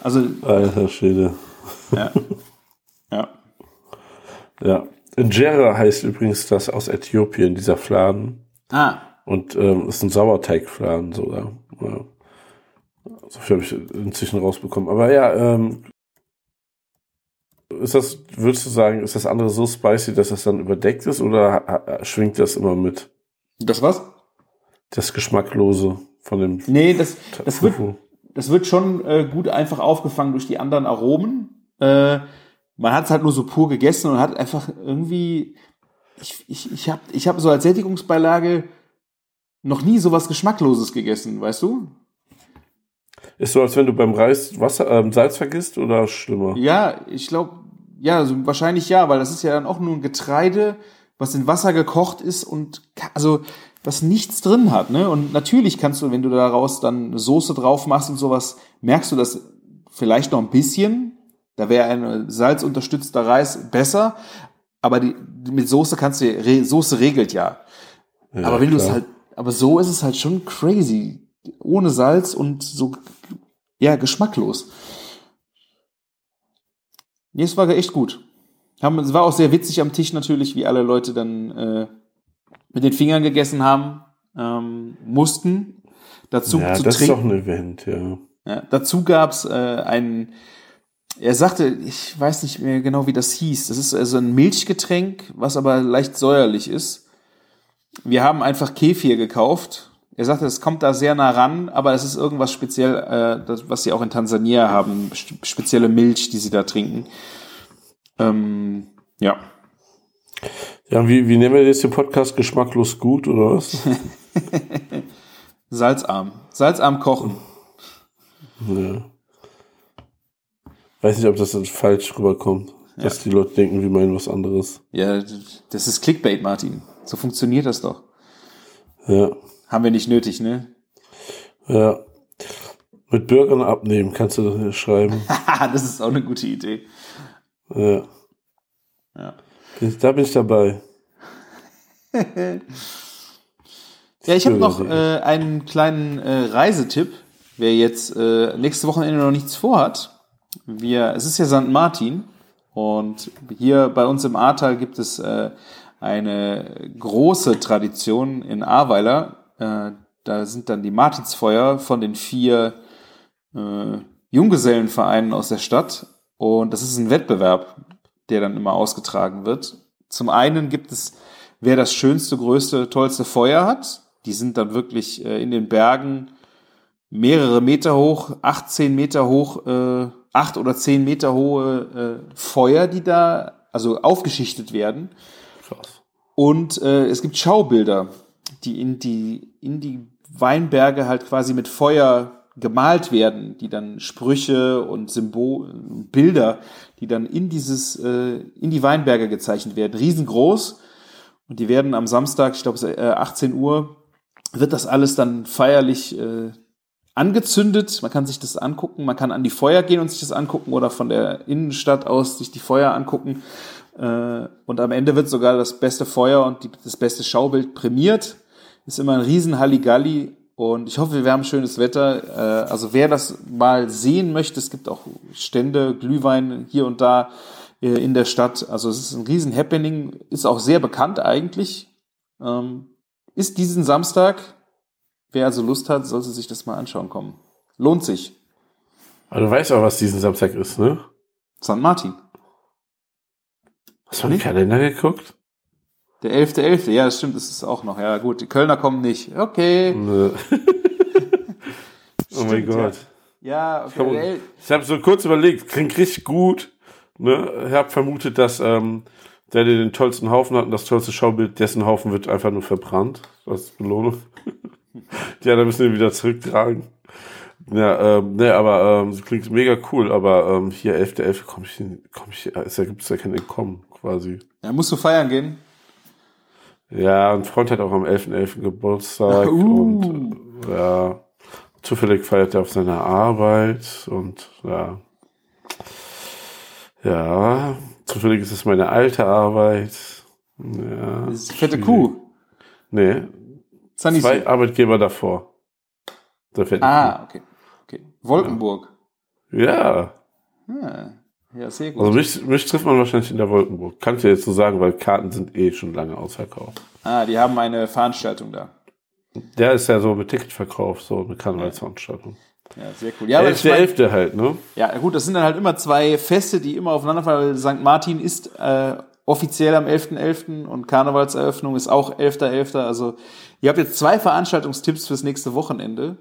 D: Also,
E: Alter Schwede.
D: ja. ja.
E: Ja. Injera heißt übrigens das aus Äthiopien, dieser Fladen.
D: Ah,
E: Und ähm, ist ein Sauerteigfladen sogar. Ja. So viel habe ich inzwischen rausbekommen. Aber ja, ähm, ist das, würdest du sagen, ist das andere so spicy, dass das dann überdeckt ist oder schwingt das immer mit?
D: das was?
E: Das Geschmacklose von dem
D: Nee, das, das wird, das wird schon äh, gut einfach aufgefangen durch die anderen Aromen. Äh, man hat es halt nur so pur gegessen und hat einfach irgendwie, ich, ich, ich habe ich hab so als Sättigungsbeilage noch nie sowas Geschmackloses gegessen, weißt du?
E: Ist so, als wenn du beim Reis Wasser, ähm, Salz vergisst oder schlimmer?
D: Ja, ich glaube, ja, also wahrscheinlich ja, weil das ist ja dann auch nur ein Getreide, was in Wasser gekocht ist und also was nichts drin hat, ne? Und natürlich kannst du, wenn du daraus dann eine Soße drauf machst und sowas, merkst du das vielleicht noch ein bisschen. Da wäre ein salzunterstützter Reis besser, aber die, mit Soße kannst du, Re, Soße regelt ja.
E: Ja,
D: aber wenn du es halt, aber so ist es halt schon crazy. Ohne Salz und so, ja, geschmacklos. Nee, es war echt gut. Haben, es war auch sehr witzig am Tisch natürlich, wie alle Leute dann äh, mit den Fingern gegessen haben, ähm, mussten. Dazu
E: ja,
D: zu
E: das ist
D: trinken.
E: doch ein Event, ja.
D: Ja, dazu gab's äh, einen, er sagte, ich weiß nicht mehr genau, wie das hieß. Das ist also ein Milchgetränk, was aber leicht säuerlich ist. Wir haben einfach Kefir gekauft. Er sagte, es kommt da sehr nah ran, aber es ist irgendwas speziell, äh, das, was sie auch in Tansania haben, spezielle Milch, die sie da trinken. Ähm, ja.
E: Ja, wie, wie nennen wir jetzt den Podcast? Geschmacklos gut oder was?
D: Salzarm. Salzarm kochen.
E: ja. Weiß nicht, ob das dann falsch rüberkommt. Dass die Leute denken, wir meinen was anderes.
D: Ja, das ist Clickbait, Martin. So funktioniert das doch.
E: Ja.
D: Haben wir nicht nötig, ne?
E: Ja. Mit Bürgern abnehmen, kannst du das schreiben.
D: Haha, das ist auch eine gute Idee.
E: Ja.
D: Ja.
E: Da bin ich dabei.
D: Ja, ich habe noch äh, einen kleinen äh, Reisetipp. Wer jetzt äh, nächste Wochenende noch nichts vorhat, wir, es ist ja St. Martin und hier bei uns im Ahrtal gibt es äh, eine große Tradition in Ahrweiler. Äh, da sind dann die Martinsfeuer von den vier äh, Junggesellenvereinen aus der Stadt und das ist ein Wettbewerb, der dann immer ausgetragen wird. Zum einen gibt es, wer das schönste, größte, tollste Feuer hat. Die sind dann wirklich äh, in den Bergen mehrere Meter hoch, 18 Meter hoch, äh, acht oder zehn Meter hohe äh, Feuer, die da also aufgeschichtet werden. Und äh, es gibt Schaubilder, die in die, in die Weinberge halt quasi mit Feuer gemalt werden, die dann Sprüche und Symbol, Bilder, die dann in dieses, äh, in die Weinberge gezeichnet werden, riesengroß. Und die werden am Samstag, ich glaube, äh, 18 Uhr, wird das alles dann feierlich äh, angezündet. Man kann sich das angucken, man kann an die Feuer gehen und sich das angucken oder von der Innenstadt aus sich die Feuer angucken. Äh, und am Ende wird sogar das beste Feuer und die, das beste Schaubild prämiert. Ist immer ein riesen Halligalli und ich hoffe, wir haben schönes Wetter. Äh, also wer das mal sehen möchte, es gibt auch Stände, Glühwein hier und da äh, in der Stadt. Also es ist ein riesen Happening, ist auch sehr bekannt eigentlich. Ähm, ist diesen Samstag. Wer also Lust hat, sollte sich das mal anschauen kommen. Lohnt sich.
E: Aber du weißt auch, was diesen Samstag ist, ne?
D: St. Martin.
E: Hast du den Kalender geguckt?
D: Der 11.11. Ja, das stimmt, das ist auch noch. Ja, gut, die Kölner kommen nicht. Okay.
E: Ne. oh mein
D: Stimmt,
E: Gott.
D: Ja, okay.
E: Komm,
D: der El-
E: Ich habe so kurz überlegt, klingt richtig gut. Ne? Ich habe vermutet, dass ähm, der, der den tollsten Haufen hat und das tollste Schaubild, dessen Haufen wird einfach nur verbrannt. Ist Belohnung. Die anderen müssen ihn wieder zurücktragen. Ja, ähm, ne, aber ähm, klingt mega cool, aber ähm, hier 11.11. komme ich, komm ich, ist ja, gibt's ja kein Entkommen quasi.
D: Ja, musst du feiern gehen?
E: Ja, ein Freund hat auch am 11.11. Geburtstag
D: Uh.
E: und ja, zufällig feiert er auf seiner Arbeit und ja. Ja, zufällig ist es meine alte Arbeit. Ja.
D: Das ist fette
E: schwierig.
D: Kuh.
E: Nee,
D: Sunny
E: zwei Arbeitgeber davor.
D: Ah, okay. okay. Wolkenburg.
E: Kuh. Ja.
D: Ja, sehr gut.
E: Also mich, mich trifft man wahrscheinlich in der Wolkenburg. Kann ich dir jetzt so sagen, weil Karten sind eh schon lange ausverkauft.
D: ah, die haben eine Veranstaltung da.
E: Der ist ja so mit Ticketverkauf, so eine Karnevalsveranstaltung.
D: Ja, sehr cool. Ja, aber
E: der
D: mein,
E: Elfte halt, ne?
D: ja, gut, das sind dann halt immer zwei Feste, die immer aufeinander fallen. St. Martin ist äh, offiziell am 11.11. und Karnevalseröffnung ist auch 11.11. Also ihr habt jetzt zwei Veranstaltungstipps fürs nächste Wochenende.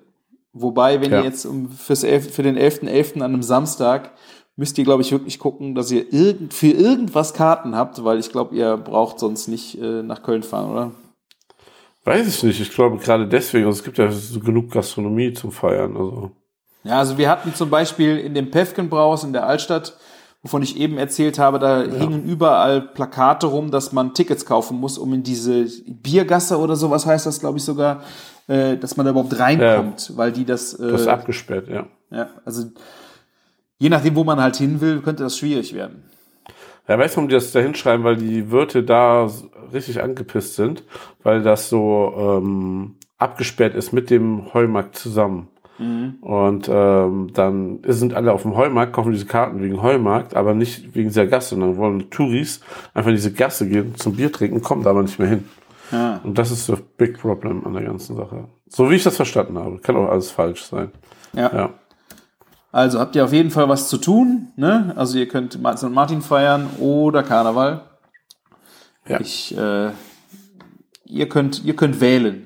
D: Wobei, wenn
E: Ja.
D: ihr jetzt um, fürs elf, für den 11.11. an einem Samstag müsst ihr, glaube ich, wirklich gucken, dass ihr irgend, für irgendwas Karten habt, weil ich glaube, ihr braucht sonst nicht äh, nach Köln fahren, oder?
E: Weiß ich nicht. Ich glaube gerade deswegen. Also es gibt ja so genug Gastronomie zum Feiern. Also
D: Ja, also wir hatten zum Beispiel in dem Pefkenbraus in der Altstadt, wovon ich eben erzählt habe, da hingen überall Plakate rum, dass man Tickets kaufen muss, um in diese Biergasse oder sowas heißt das, glaube ich sogar, äh, dass man da überhaupt reinkommt, weil die das, äh,
E: das ist abgesperrt, ja.
D: ja, also je nachdem, wo man halt hin will, könnte das schwierig werden.
E: Ja, weißt du, warum die das da hinschreiben? Weil die Wirte da richtig angepisst sind, weil das so ähm, abgesperrt ist mit dem Heumarkt zusammen.
D: Mhm.
E: Und ähm, dann sind alle auf dem Heumarkt, kaufen diese Karten wegen Heumarkt, aber nicht wegen dieser Gasse. Und dann wollen Touris einfach in diese Gasse gehen zum Bier trinken, kommen da aber nicht mehr hin.
D: Ja.
E: Und das ist das Big Problem an der ganzen Sache. So wie ich das verstanden habe. Kann auch alles falsch sein.
D: Ja.
E: Ja.
D: Also habt ihr auf jeden Fall was zu tun. Ne? Also ihr könnt St. Martin feiern oder Karneval.
E: Ja.
D: Ich, äh, ihr, könnt, ihr könnt wählen.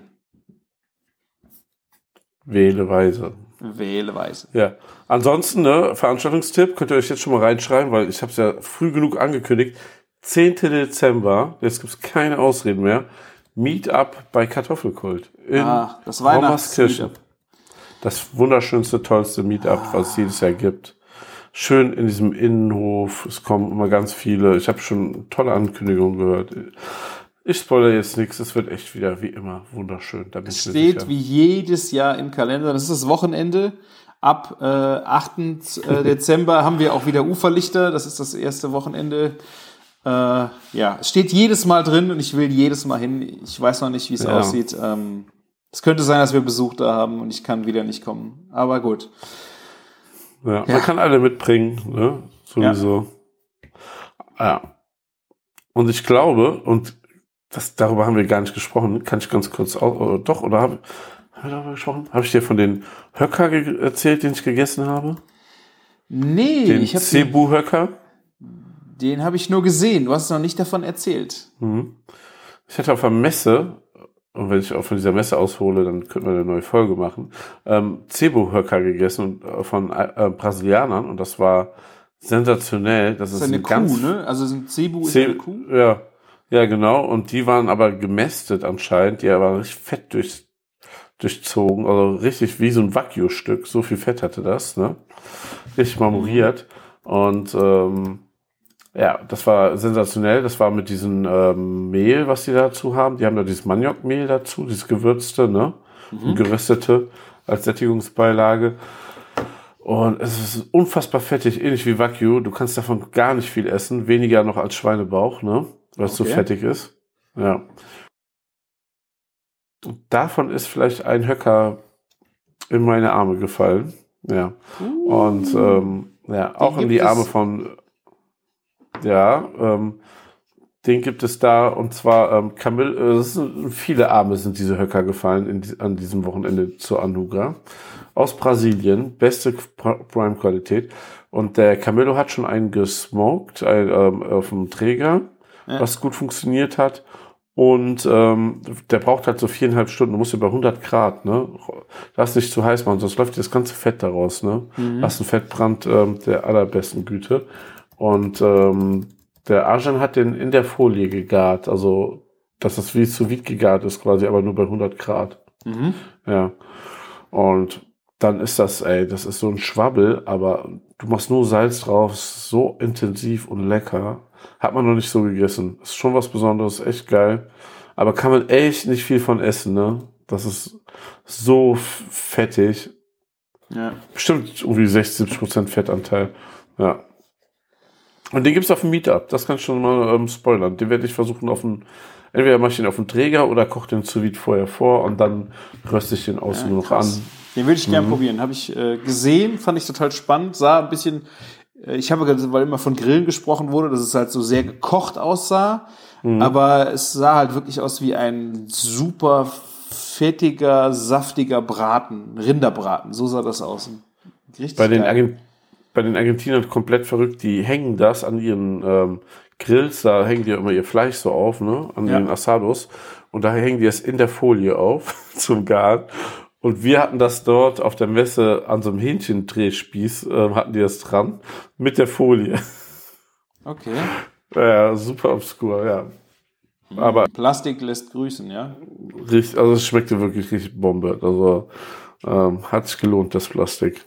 E: Wähleweise.
D: Wähleweise.
E: Ja. Ansonsten, ne, Veranstaltungstipp, könnt ihr euch jetzt schon mal reinschreiben, weil ich habe es ja früh genug angekündigt. 10. Dezember, jetzt gibt's keine Ausreden mehr. Meetup bei Kartoffelkult. In
D: Ah, das. Weihnachts-Meetup.
E: Das wunderschönste, tollste Meetup, was es jedes Jahr gibt. Schön in diesem Innenhof. Es kommen immer ganz viele. Ich habe schon tolle Ankündigungen gehört. Ich spoilere jetzt nichts. Es wird echt wieder wie immer wunderschön. Da
D: Es steht wie jedes Jahr im Kalender. Das ist das Wochenende. Ab äh, 8. äh, Dezember haben wir auch wieder Uferlichter. Das ist das erste Wochenende. Äh, ja, es steht jedes Mal drin und ich will jedes Mal hin. Ich weiß noch nicht, wie es
E: Ja.
D: aussieht. Ähm, es könnte sein, dass wir Besuch da haben und ich kann wieder nicht kommen. Aber gut.
E: Ja,
D: Ja.
E: man kann alle mitbringen, ne? Sowieso. Ja. Und ich glaube, und das, darüber haben wir gar nicht gesprochen, kann ich ganz kurz auch, oder doch, oder habe hab ich darüber gesprochen? Habe ich dir von den Höcker erzählt, den ich gegessen habe?
D: Nee,
E: Den
D: ich hab den,
E: Cebu-Höcker?
D: den habe ich nur gesehen. Du hast noch nicht davon erzählt.
E: Mhm. Ich hatte auf einer Messe, und wenn ich auch von dieser Messe aushole, dann könnten wir eine neue Folge machen, ähm, Cebu-Höcker gegessen und, von äh, Brasilianern und das war sensationell. Das,
D: Das
E: ist
D: eine
E: ein ganz
D: Kuh, ne? Also ein Cebu ist eine Kuh.
E: Ja, ja, genau. Und die waren aber gemästet anscheinend. Die waren richtig fett durch, durchzogen. Also richtig wie so ein Wagyu-Stück. So viel Fett hatte das, ne? Richtig marmoriert. Und ähm, ja, das war sensationell. Das war mit diesem ähm, Mehl, was die dazu haben. Die haben da dieses Maniokmehl dazu, dieses gewürzte, ne? Und geröstete als Sättigungsbeilage. Und es ist unfassbar fettig, ähnlich wie Wagyu. Du kannst davon gar nicht viel essen, weniger noch als Schweinebauch, ne? Weil es so
D: Okay.
E: fettig ist. Ja. Und davon ist vielleicht ein Höcker in meine Arme gefallen. Ja. Und ähm, ja, auch in die Arme von ja, ähm, den gibt es da und zwar ähm, Camille, äh, sind, viele Arme sind diese Höcker gefallen in, an diesem Wochenende zur Anuga aus Brasilien, beste Pr- Prime-Qualität. Und der Camillo hat schon einen gesmoked ein, ähm, auf dem Träger,
D: Ja.
E: was gut funktioniert hat. Und ähm, der braucht halt so viereinhalb Stunden. Du musst über 100 Grad, ne? Lass nicht zu heiß machen, sonst läuft das ganze Fett daraus, ne? Hast einen Fettbrand ähm, der allerbesten Güte. Und ähm, der Arjan hat den in der Folie gegart, also dass das wie sous vide gegart ist quasi, aber nur bei 100 Grad.
D: Mhm.
E: Ja. Und dann ist das, ey, das ist so ein Schwabbel, aber du machst nur Salz drauf, so intensiv und lecker. Hat man noch nicht so gegessen. Ist schon was Besonderes, echt geil. Aber kann man echt nicht viel von essen, ne? Das ist so fettig.
D: Ja.
E: Bestimmt irgendwie 60, 70% Fettanteil. Ja. Und den gibt's auf dem Meetup. Das kann ich schon mal ähm, spoilern. Den werde ich versuchen auf dem, entweder mache ich den auf dem Träger oder koche den sous vide vorher vor und dann röste ich den außen
D: Ja,
E: noch an.
D: Den würde ich
E: Mhm.
D: gern probieren. Habe ich äh, gesehen, fand ich total spannend. Sah ein bisschen, äh, ich habe, gerade- weil immer von Grillen gesprochen wurde, dass es halt so sehr gekocht aussah.
E: Mhm.
D: Aber es sah halt wirklich aus wie ein super fettiger, saftiger Braten, Rinderbraten. So sah das aus. Richtig
E: Bei den,
D: geil.
E: Bei den Argentinern komplett verrückt, die hängen das an ihren ähm, Grills, da hängen die immer ihr Fleisch so auf, ne, an
D: Ja.
E: den Asados. Und da hängen die es in der Folie auf zum Garen. Und wir hatten das dort auf der Messe an so einem Hähnchendrehspieß, ähm, hatten die das dran, mit der Folie.
D: Okay.
E: ja, super obskur, ja. Aber
D: Plastik lässt grüßen, ja.
E: richtig, also es schmeckte wirklich richtig Bombe. Also ähm, hat sich gelohnt, das Plastik.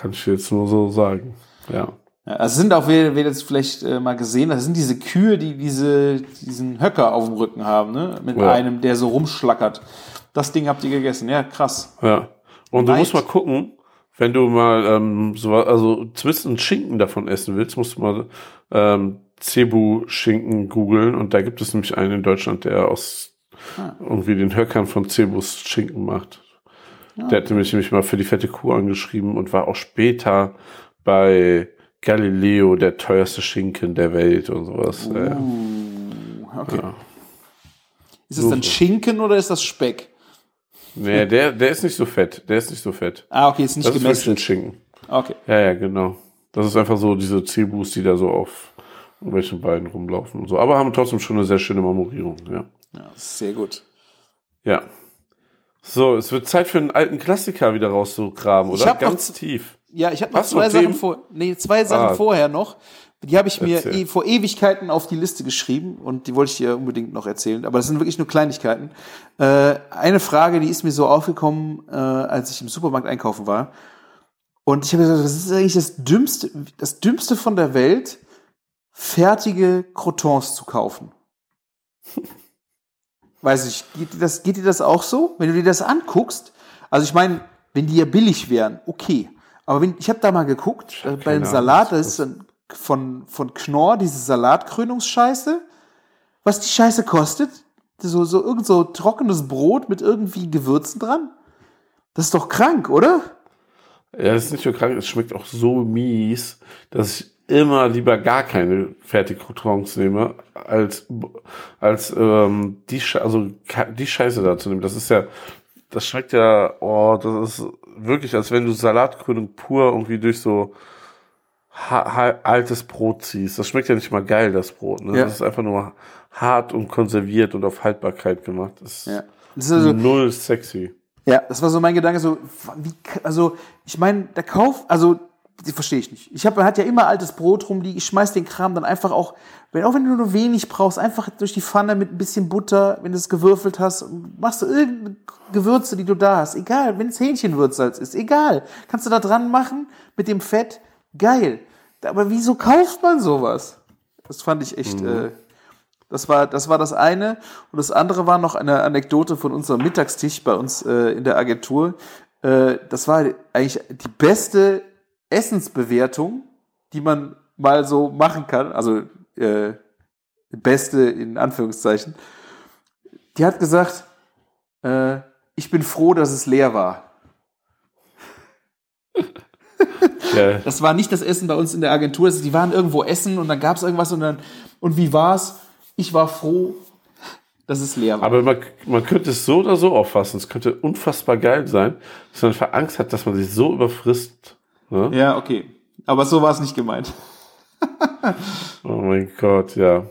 E: Kann ich jetzt nur so sagen. Ja.
D: Ja, also es sind auch, wer, wer das vielleicht äh, mal gesehen hat, das sind diese Kühe, die diese, diesen Höcker auf dem Rücken haben, ne? Mit
E: Ja.
D: einem, der so rumschlackert. Das Ding habt ihr gegessen, ja, krass.
E: Ja. Und du
D: Neid.
E: musst mal gucken, wenn du mal ähm, so, also zumindest einen Schinken davon essen willst, musst du mal ähm, Cebu-Schinken googeln und da gibt es nämlich einen in Deutschland, der aus
D: Ah.
E: irgendwie den Höckern von Cebus Schinken macht.
D: Ah,
E: Der hat nämlich, nämlich mal für die fette Kuh angeschrieben und war auch später bei Galileo der teuerste Schinken der Welt und sowas.
D: Uh, okay.
E: ja.
D: Ist das dann Schinken oder ist das Speck?
E: Nee, der, der ist nicht so fett. Der ist nicht so fett.
D: Ah, okay, ist nicht
E: Das ist wirklich ein
D: gemessen.
E: Schinken.
D: Okay.
E: Ja, ja, genau. Das ist einfach so diese Cebus, die da so auf irgendwelchen Beinen rumlaufen und so. Aber haben trotzdem schon eine sehr schöne Marmorierung, ja.
D: Ja, sehr gut.
E: Ja. So, es wird Zeit für einen alten Klassiker wieder rauszugraben,
D: Ich
E: oder?
D: hab noch
E: Ganz
D: z-
E: tief.
D: Ja, ich habe noch
E: Hast
D: zwei
E: noch
D: Sachen vor, nee, zwei Sachen
E: Ah.
D: vorher noch. Die habe ich mir eh, vor Ewigkeiten auf die Liste geschrieben und die wollte ich dir unbedingt noch erzählen. Aber das sind wirklich nur Kleinigkeiten. Äh, eine Frage, die ist mir so aufgekommen, äh, als ich im Supermarkt einkaufen war. Und ich habe gesagt, das ist eigentlich das Dümmste, das Dümmste von der Welt, fertige Crotons zu kaufen. Weiß ich, geht dir, das, geht dir das auch so? Wenn du dir das anguckst, also ich meine, wenn die ja billig wären, okay. Aber wenn, ich habe da mal geguckt, äh, bei dem Salat, das ist dann von, von Knorr, diese Salatkrönungsscheiße, was die Scheiße kostet, so, so irgend so trockenes Brot mit irgendwie Gewürzen dran. Das ist doch krank, oder?
E: Ja, es ist nicht nur krank, es schmeckt auch so mies, dass ich immer lieber gar keine Fertigcroutons nehme, als, als ähm, die, Sche also die Scheiße da zu nehmen. Das ist ja, das schmeckt ja, oh, das ist wirklich, als wenn du Salatkrönung pur irgendwie durch so altes Brot ziehst. Das schmeckt ja nicht mal geil, das Brot. Ne?
D: Ja.
E: Das ist einfach nur hart und konserviert und auf Haltbarkeit gemacht. Das ist
D: Ja. Das ist also,
E: null sexy.
D: Ja, das war so mein Gedanke, so, wie, also, ich meine, der Kauf, also, die verstehe ich nicht. Ich habe, man hat ja immer altes Brot rumliegen, ich schmeiß den Kram dann einfach auch, wenn, auch wenn du nur wenig brauchst, einfach durch die Pfanne mit ein bisschen Butter, wenn du es gewürfelt hast, machst du irgendeine Gewürze, die du da hast, egal, wenn es Hähnchenwürzsalz ist, egal. Kannst du da dran machen, mit dem Fett, geil. Aber wieso kauft man sowas? Das fand ich echt, äh, das war, das war das eine. Und das andere war noch eine Anekdote von unserem Mittagstisch bei uns äh, in der Agentur. Äh, das war eigentlich die beste Essensbewertung, die man mal so machen kann. Also äh, beste in Anführungszeichen. Die hat gesagt, äh, ich bin froh, dass es leer war.
E: Ja.
D: Das war nicht das Essen bei uns in der Agentur. Also die waren irgendwo essen und dann gab es irgendwas und dann, und wie war's? Ich war froh, dass es leer war.
E: Aber man, man könnte es so oder so auffassen. Es könnte unfassbar geil sein, dass man einfach Angst hat, dass man sich so überfrisst. Ne?
D: ja, okay. Aber so war es nicht gemeint.
E: Oh mein Gott, ja.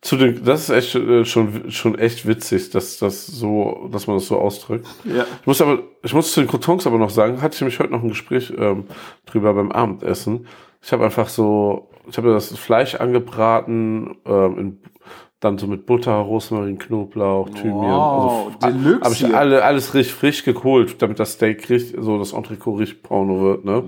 E: Zu den, das ist echt äh, schon, schon echt witzig, dass das so, dass man das so ausdrückt.
D: Ja.
E: Ich muss aber, ich muss zu den Croutons aber noch sagen, hatte ich nämlich heute noch ein Gespräch ähm, drüber beim Abendessen. Ich habe einfach so, ich habe das Fleisch angebraten, ähm, in, dann so mit Butter, Rosmarin, Knoblauch, Thymian.
D: Wow,
E: also,
D: Deluxe
E: Habe ich alle, alles richtig frisch geholt, damit das Steak richtig, so das Entrecot richtig Porno wird, ne?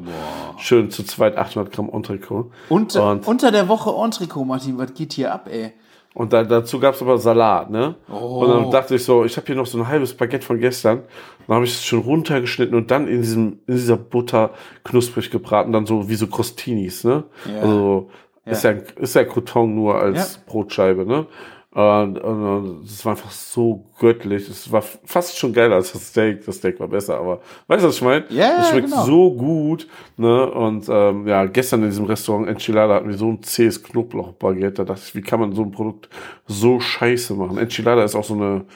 E: Schön zu zweit 800 Gramm Entrecot.
D: Und,
E: Und-
D: unter der Woche Entricot, Martin, was geht hier ab, ey?
E: Und da, dazu gab's aber Salat, ne? Und dann dachte ich so, ich habe hier noch so ein halbes Baguette von gestern. Dann habe ich es schon runtergeschnitten und dann in diesem in dieser Butter knusprig gebraten, dann so wie so Crostinis, ne?
D: Ja.
E: Also ist ja ist ja Crouton nur als
D: Ja.
E: Brotscheibe, ne? Und, und, es war einfach so göttlich. Es war fast schon geiler als das Steak. Das Steak war besser, aber weißt du, was ich meine?
D: Ja,
E: Es schmeckt
D: genau.
E: so gut, ne? Und ähm, ja, gestern in diesem Restaurant Enchilada hatten wir so ein zähes Knoblauchbaguette. Da dachte ich, wie kann man so ein Produkt so scheiße machen? Enchilada ist auch so eine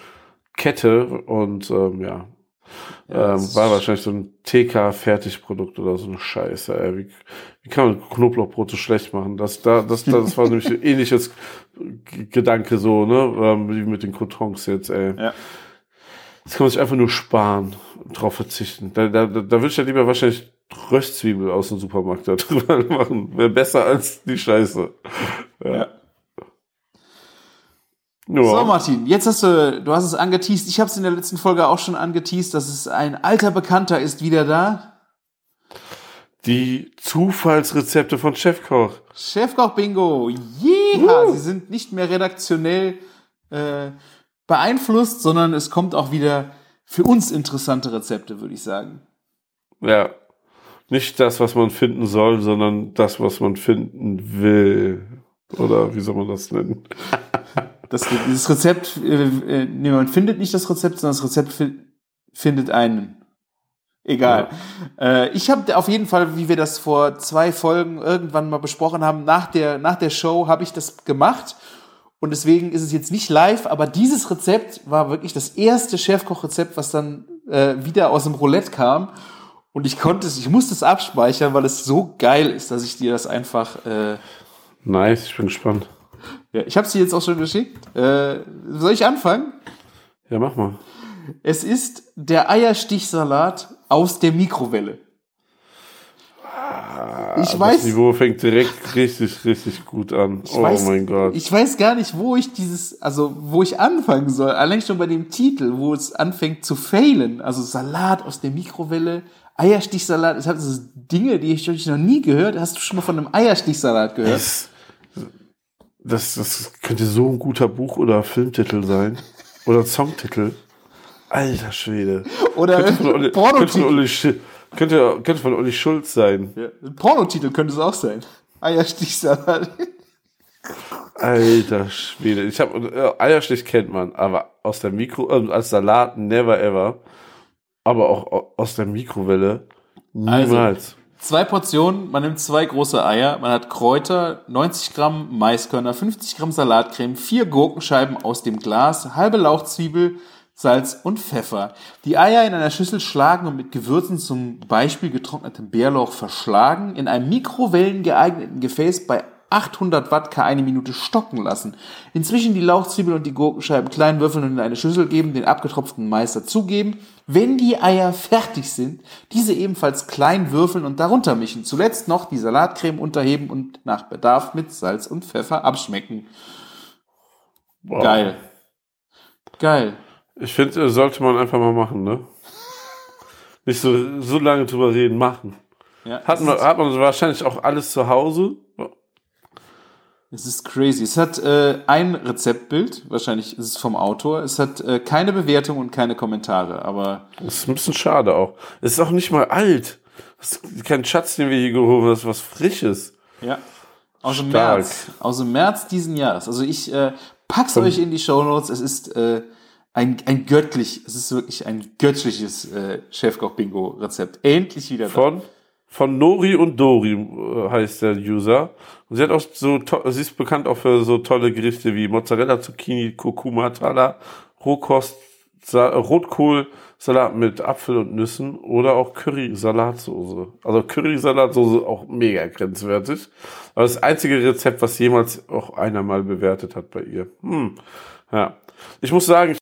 E: Kette und ähm, ja, ähm, war wahrscheinlich so ein TK-Fertigprodukt oder so eine Scheiße. Ey. Wie, wie kann man Knoblauchbrot so schlecht machen? Das, da, das, das war nämlich ein ähnliches Gedanke so, ne? Ähm, wie mit den Croutons jetzt, ey.
D: Ja.
E: Das kann man sich einfach nur sparen und drauf verzichten. Da, da, da, da würde ich ja lieber wahrscheinlich Röstzwiebel aus dem Supermarkt da drüber machen. Wäre besser als die Scheiße.
D: Ja.
E: Ja.
D: So, Martin, jetzt hast du, du hast es angeteased. Ich habe es in der letzten Folge auch schon angeteased, dass es ein alter Bekannter ist wieder da.
E: Die Zufallsrezepte von Chefkoch.
D: Chefkoch Bingo. Yeah! Sie sind nicht mehr redaktionell äh, beeinflusst, sondern es kommt auch wieder für uns interessante Rezepte, würde ich sagen.
E: Ja. Nicht das, was man finden soll, sondern das, was man finden will. Oder wie soll man das nennen?
D: Das, dieses Rezept, äh, äh, nee, man findet nicht das Rezept, sondern das Rezept fi findet einen. Egal. Äh, ich habe auf jeden Fall, wie wir das vor zwei Folgen irgendwann mal besprochen haben, nach der, nach der Show habe ich das gemacht. Und deswegen ist es jetzt nicht live, aber dieses Rezept war wirklich das erste Chefkochrezept, was dann äh, wieder aus dem Roulette kam. Und ich konnte es, ich musste es abspeichern, weil es so geil ist, dass ich dir das einfach. Äh,
E: Nice, ich bin gespannt.
D: Ja, ich habe dir jetzt auch schon geschickt. Äh, soll ich anfangen?
E: Ja, mach mal.
D: Es ist der Eierstichsalat aus der Mikrowelle. Ich
E: Das
D: weiß,
E: Niveau fängt direkt richtig, richtig gut an. oh
D: weiß,
E: mein Gott.
D: ich weiß gar nicht, wo ich dieses, also wo ich anfangen soll. Allein schon bei dem Titel, wo es anfängt zu failen. Also Salat aus der Mikrowelle, Eierstichsalat. Das sind Dinge, die ich noch nie gehört. Hast du schon mal von einem Eierstichsalat gehört?
E: Das, das, könnte so ein guter Buch- oder Filmtitel sein. Oder Songtitel. Alter Schwede.
D: Oder
E: Könnte von Olli, könnte von
D: Pornotitel.
E: Olli, Sch- könnte, könnte von Olli Schulz sein.
D: Ja, ein Pornotitel könnte es auch sein. Eierstichsalat.
E: Alter Schwede. Ich habe äh, Eierstich kennt man, aber aus der Mikro äh, als Salat never ever. Aber auch au- aus der Mikrowelle niemals.
D: Zwei Portionen, man nimmt zwei große Eier, man hat Kräuter, 90 Gramm Maiskörner, 50 Gramm Salatcreme, vier Gurkenscheiben aus dem Glas, halbe Lauchzwiebel, Salz und Pfeffer. Die Eier in einer Schüssel schlagen und mit Gewürzen zum Beispiel getrocknetem Bärlauch verschlagen, in einem Mikrowellen geeigneten Gefäß bei 800 Watt K eine Minute stocken lassen. Inzwischen die Lauchzwiebel und die Gurkenscheiben klein würfeln und in eine Schüssel geben, den abgetropften Mais dazugeben. Wenn die Eier fertig sind, diese ebenfalls klein würfeln und darunter mischen. Zuletzt noch die Salatcreme unterheben und nach Bedarf mit Salz und Pfeffer abschmecken.
E: Wow.
D: Geil. Geil.
E: Ich finde, äh, sollte man einfach mal machen, ne? Nicht so, so lange drüber reden, machen.
D: Ja,
E: Hat man, hat man wahrscheinlich auch alles zu Hause.
D: Es ist crazy. Es hat äh, ein Rezeptbild, wahrscheinlich ist es vom Autor. Es hat äh, keine Bewertung und keine Kommentare, aber
E: Das ist ein bisschen schade auch. Es ist auch nicht mal alt. Das ist kein Schatz, den wir hier gehoben haben, das ist was Frisches.
D: ja. Aus dem
E: Stark.
D: März. Aus dem März diesen Jahres. Also ich äh, pack's euch in die Shownotes. Es ist äh, ein, ein göttlich, es ist wirklich ein göttliches äh, Chefkoch-Bingo-Rezept. Endlich wieder da.
E: Von, von Nori und Dori äh, heißt der User. Und sie hat auch so, sie ist bekannt auch für so tolle Gerichte wie Mozzarella, Zucchini, Kurkuma, Tala, Rohkost, Sa Rotkohl, Salat mit Apfel und Nüssen oder auch Curry-Salatsoße. Also Curry-Salatsoße auch mega grenzwertig. Aber das einzige Rezept, was jemals auch einer mal bewertet hat bei ihr. Hm. Ja. Ich muss sagen, ich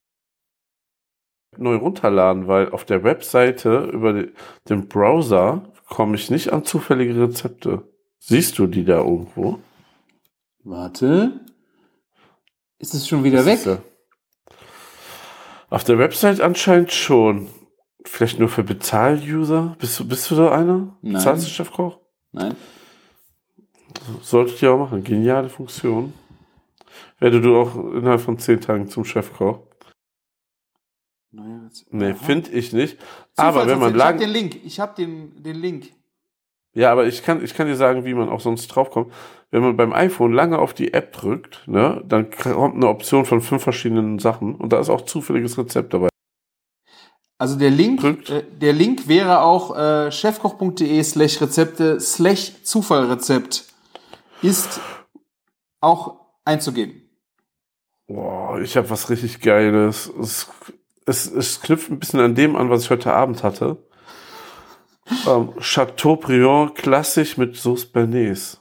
E: neu runterladen, weil auf der Webseite über den Browser komme ich nicht an zufällige Rezepte. Siehst du die da irgendwo?
D: Warte. Ist es schon wieder weg?
E: Ist ja- Auf der Website anscheinend schon. Vielleicht nur für Bezahl-User? Bist du, bist du da einer?
D: Nein.
E: Bezahlst du Chefkoch?
D: Nein.
E: Solltet ihr auch machen. Geniale Funktion. Werde du auch innerhalb von zehn Tagen zum Chefkoch.
D: Rezept.
E: Nee, finde ich nicht. Aber wenn man.
D: Ich hab
E: lang,
D: den Link. Ich habe den, den Link.
E: Ja, aber ich kann, ich kann dir sagen, wie man auch sonst draufkommt. Wenn man beim iPhone lange auf die App drückt, ne, dann kommt eine Option von fünf verschiedenen Sachen und da ist auch zufälliges Rezept dabei.
D: Also der Link, äh, der Link wäre auch äh, chefkoch.de slash Rezepte slash Zufallrezept ist auch einzugeben.
E: Boah, ich habe was richtig Geiles. Es, es, es knüpft ein bisschen an dem an, was ich heute Abend hatte. Ähm, Chateaubriand klassisch mit Sauce Bernays.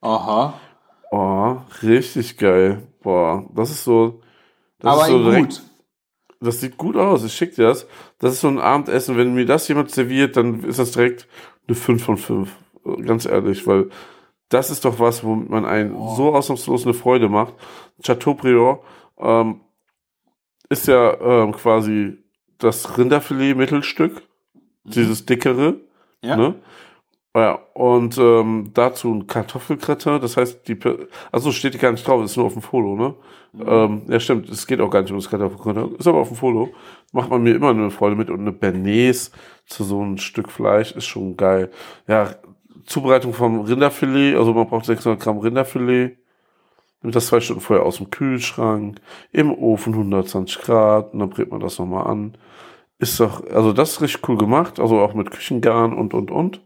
D: Aha.
E: Oh, richtig geil. Boah, das ist so. Das
D: Aber
E: ist so direkt-
D: gut.
E: Das sieht gut aus, ich schick dir das. Das ist so ein Abendessen, wenn mir das jemand serviert, dann ist das direkt eine 5 von 5. Ganz ehrlich, weil das ist doch was, womit man einen so ausnahmslos eine Freude macht. Chateaubriand ähm, ist ja ähm, quasi das Rinderfilet-Mittelstück, dieses dickere.
D: Ja.
E: Ne? Ja, und ähm, dazu ein Kartoffelgratin, das heißt, die, also steht die gar nicht drauf, ist nur auf dem Foto, ne? Ähm, ja, stimmt, es geht auch gar nicht um das Kartoffelgratin, ist aber auf dem Foto. Macht man mir immer eine Freude mit und eine Bernays zu so einem Stück Fleisch ist schon geil. Ja, Zubereitung vom Rinderfilet, also man braucht 600 Gramm Rinderfilet, Nimmt das zwei Stunden vorher aus dem Kühlschrank, im Ofen 120 Grad und dann brät man das nochmal an. Ist doch, also das ist richtig cool gemacht, also auch mit Küchengarn und und und.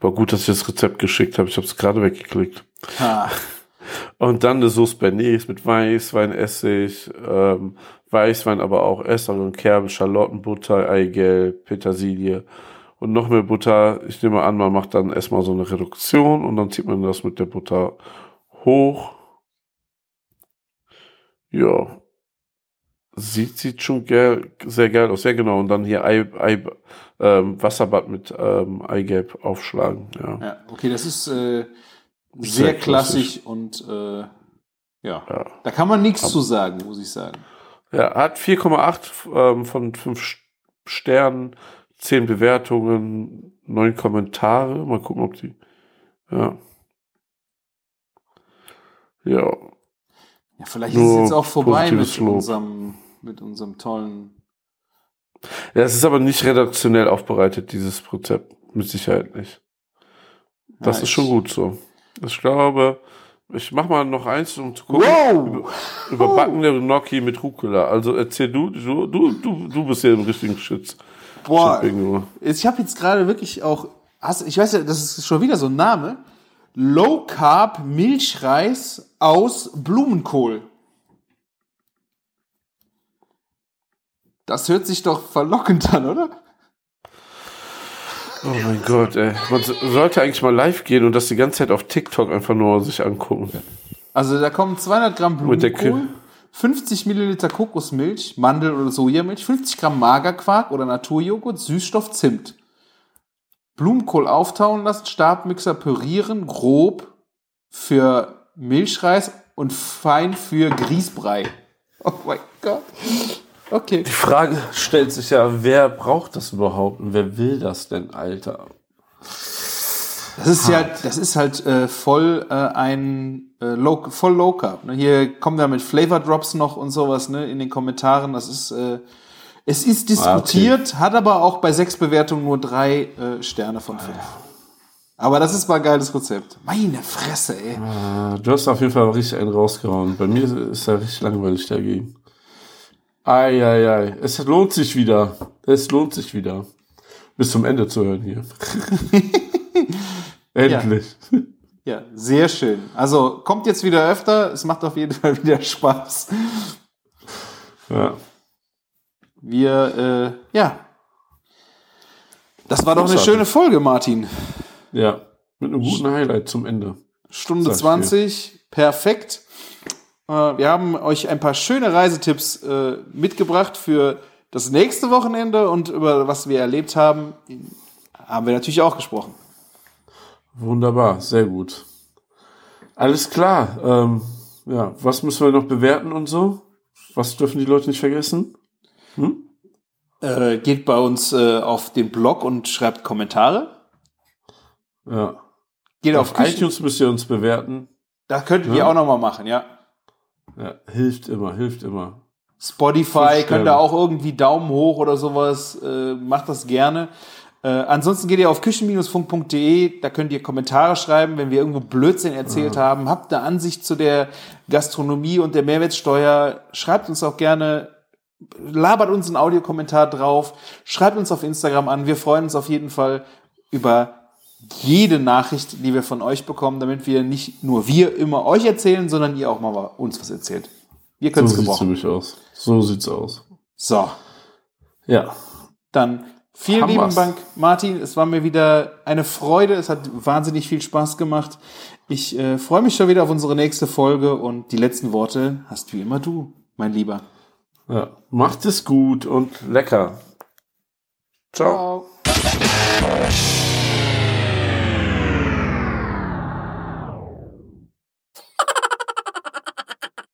E: War gut, dass ich das Rezept geschickt habe. Ich habe es gerade weggeklickt.
D: Ha.
E: Und dann eine Sauce Bernays mit Weißwein, Essig, ähm, Weißwein, aber auch Estragon, Kerben, Schalottenbutter, Eigelb, Petersilie und noch mehr Butter. Ich nehme an, man macht dann erstmal so eine Reduktion und dann zieht man das mit der Butter hoch. Ja. Sieht, sieht schon geil, sehr geil aus. Ja, genau. Und dann hier Ei, Ei, ähm, Wasserbad mit ähm, Eigelb aufschlagen. Ja.
D: Ja, okay, das ist äh, sehr,
E: Sehr
D: klassisch und äh, ja.
E: Ja.
D: da kann man nichts zu sagen, muss ich sagen.
E: Ja, hat 4,8 ähm, von 5 Sternen, 10 Bewertungen, 9 Kommentare. Mal gucken, ob die. Ja. Ja.
D: Ja, vielleicht
E: Nur
D: ist es jetzt auch vorbei mit
E: Lob.
D: unserem, mit unserem tollen.
E: Ja, es ist aber nicht redaktionell aufbereitet, dieses Rezept. Mit Sicherheit nicht. Das
D: Ja,
E: ist schon gut so. Ich glaube, ich mach mal noch eins, um zu gucken.
D: Wow!
E: Überbackene Gnocchi mit Rucola. Also erzähl du, du, du, du, du bist ja im richtigen Schütz.
D: Boah, ich habe jetzt gerade wirklich auch, hast, ich weiß ja, das ist schon wieder so ein Name. Low Carb Milchreis aus Blumenkohl. Das hört sich doch verlockend an, oder?
E: Oh mein Gott, ey. Man so- sollte eigentlich mal live gehen und das die ganze Zeit auf TikTok einfach nur sich angucken.
D: Also da kommen 200 Gramm Blumenkohl,
E: Kü-
D: 50 Milliliter Kokosmilch, Mandel- oder Sojamilch, 50 Gramm Magerquark oder Naturjoghurt, Süßstoff, Zimt. Blumenkohl auftauen lassen, Stabmixer pürieren, grob für Milchreis und fein für Grießbrei. Oh mein Gott. Okay.
E: Die Frage stellt sich ja, wer braucht das überhaupt und wer will das denn, Alter?
D: Das ist ja, das ist halt äh, voll äh, ein äh, low, voll Low Carb. Ne? Hier kommen da mit Flavor Drops noch und sowas ne, in den Kommentaren. Das ist, äh, es ist diskutiert, hat aber auch bei sechs Bewertungen nur drei äh, Sterne von fünf. Aber das ist mal ein geiles Rezept. Meine Fresse, ey.
E: Ah, Du hast auf jeden Fall richtig einen rausgehauen. Bei mir ist er richtig langweilig dagegen. Ei, ei, ei. Es lohnt sich wieder. Es lohnt sich wieder. Bis zum Ende zu hören hier. Endlich.
D: Ja, sehr schön. Also kommt jetzt wieder öfter. Es macht auf jeden Fall wieder Spaß.
E: Ja.
D: Wir, äh, ja. Das war doch eine schöne Folge, Martin.
E: ja. Mit einem guten Highlight zum Ende.
D: Stunde
E: Sag ich
D: 20, perfekt. Äh, wir haben euch ein paar schöne Reisetipps äh, mitgebracht für das nächste Wochenende und über was wir erlebt haben, haben wir natürlich auch gesprochen.
E: Wunderbar, sehr gut. Alles klar. Ähm, ja, was müssen wir noch bewerten und so? Was dürfen die Leute nicht vergessen?
D: Äh, geht bei uns äh, auf den Blog und schreibt Kommentare.
E: Ja.
D: Geht auf,
E: Auf
D: Küchen.
E: iTunes müsst ihr uns bewerten.
D: Da könnt ihr
E: Ja.
D: auch nochmal machen, ja.
E: Ja, hilft immer, hilft immer.
D: Spotify, könnt ihr auch irgendwie Daumen hoch oder sowas, äh, macht das gerne. Äh, ansonsten geht ihr auf küchen-funk.de, da könnt ihr Kommentare schreiben, wenn wir irgendwo Blödsinn erzählt haben. Habt eine Ansicht zu der Gastronomie und der Mehrwertsteuer, schreibt uns auch gerne, labert uns einen Audiokommentar drauf, schreibt uns auf Instagram an. Wir freuen uns auf jeden Fall über jede Nachricht, die wir von euch bekommen, damit wir nicht nur wir immer euch erzählen, sondern ihr auch mal uns was erzählt. Wir können
E: So
D: es
E: sieht's
D: gebrauchen.
E: nämlich aus. So sieht's aus.
D: So,
E: Ja.
D: dann vielen
E: Haben
D: lieben. Dank, Martin. Es war mir wieder eine Freude. Es hat wahnsinnig viel Spaß gemacht. Ich äh, freue mich schon wieder auf unsere nächste Folge und die letzten Worte hast wie immer du, mein Lieber.
E: Ja. Macht es gut und lecker. Ciao.
D: Ciao.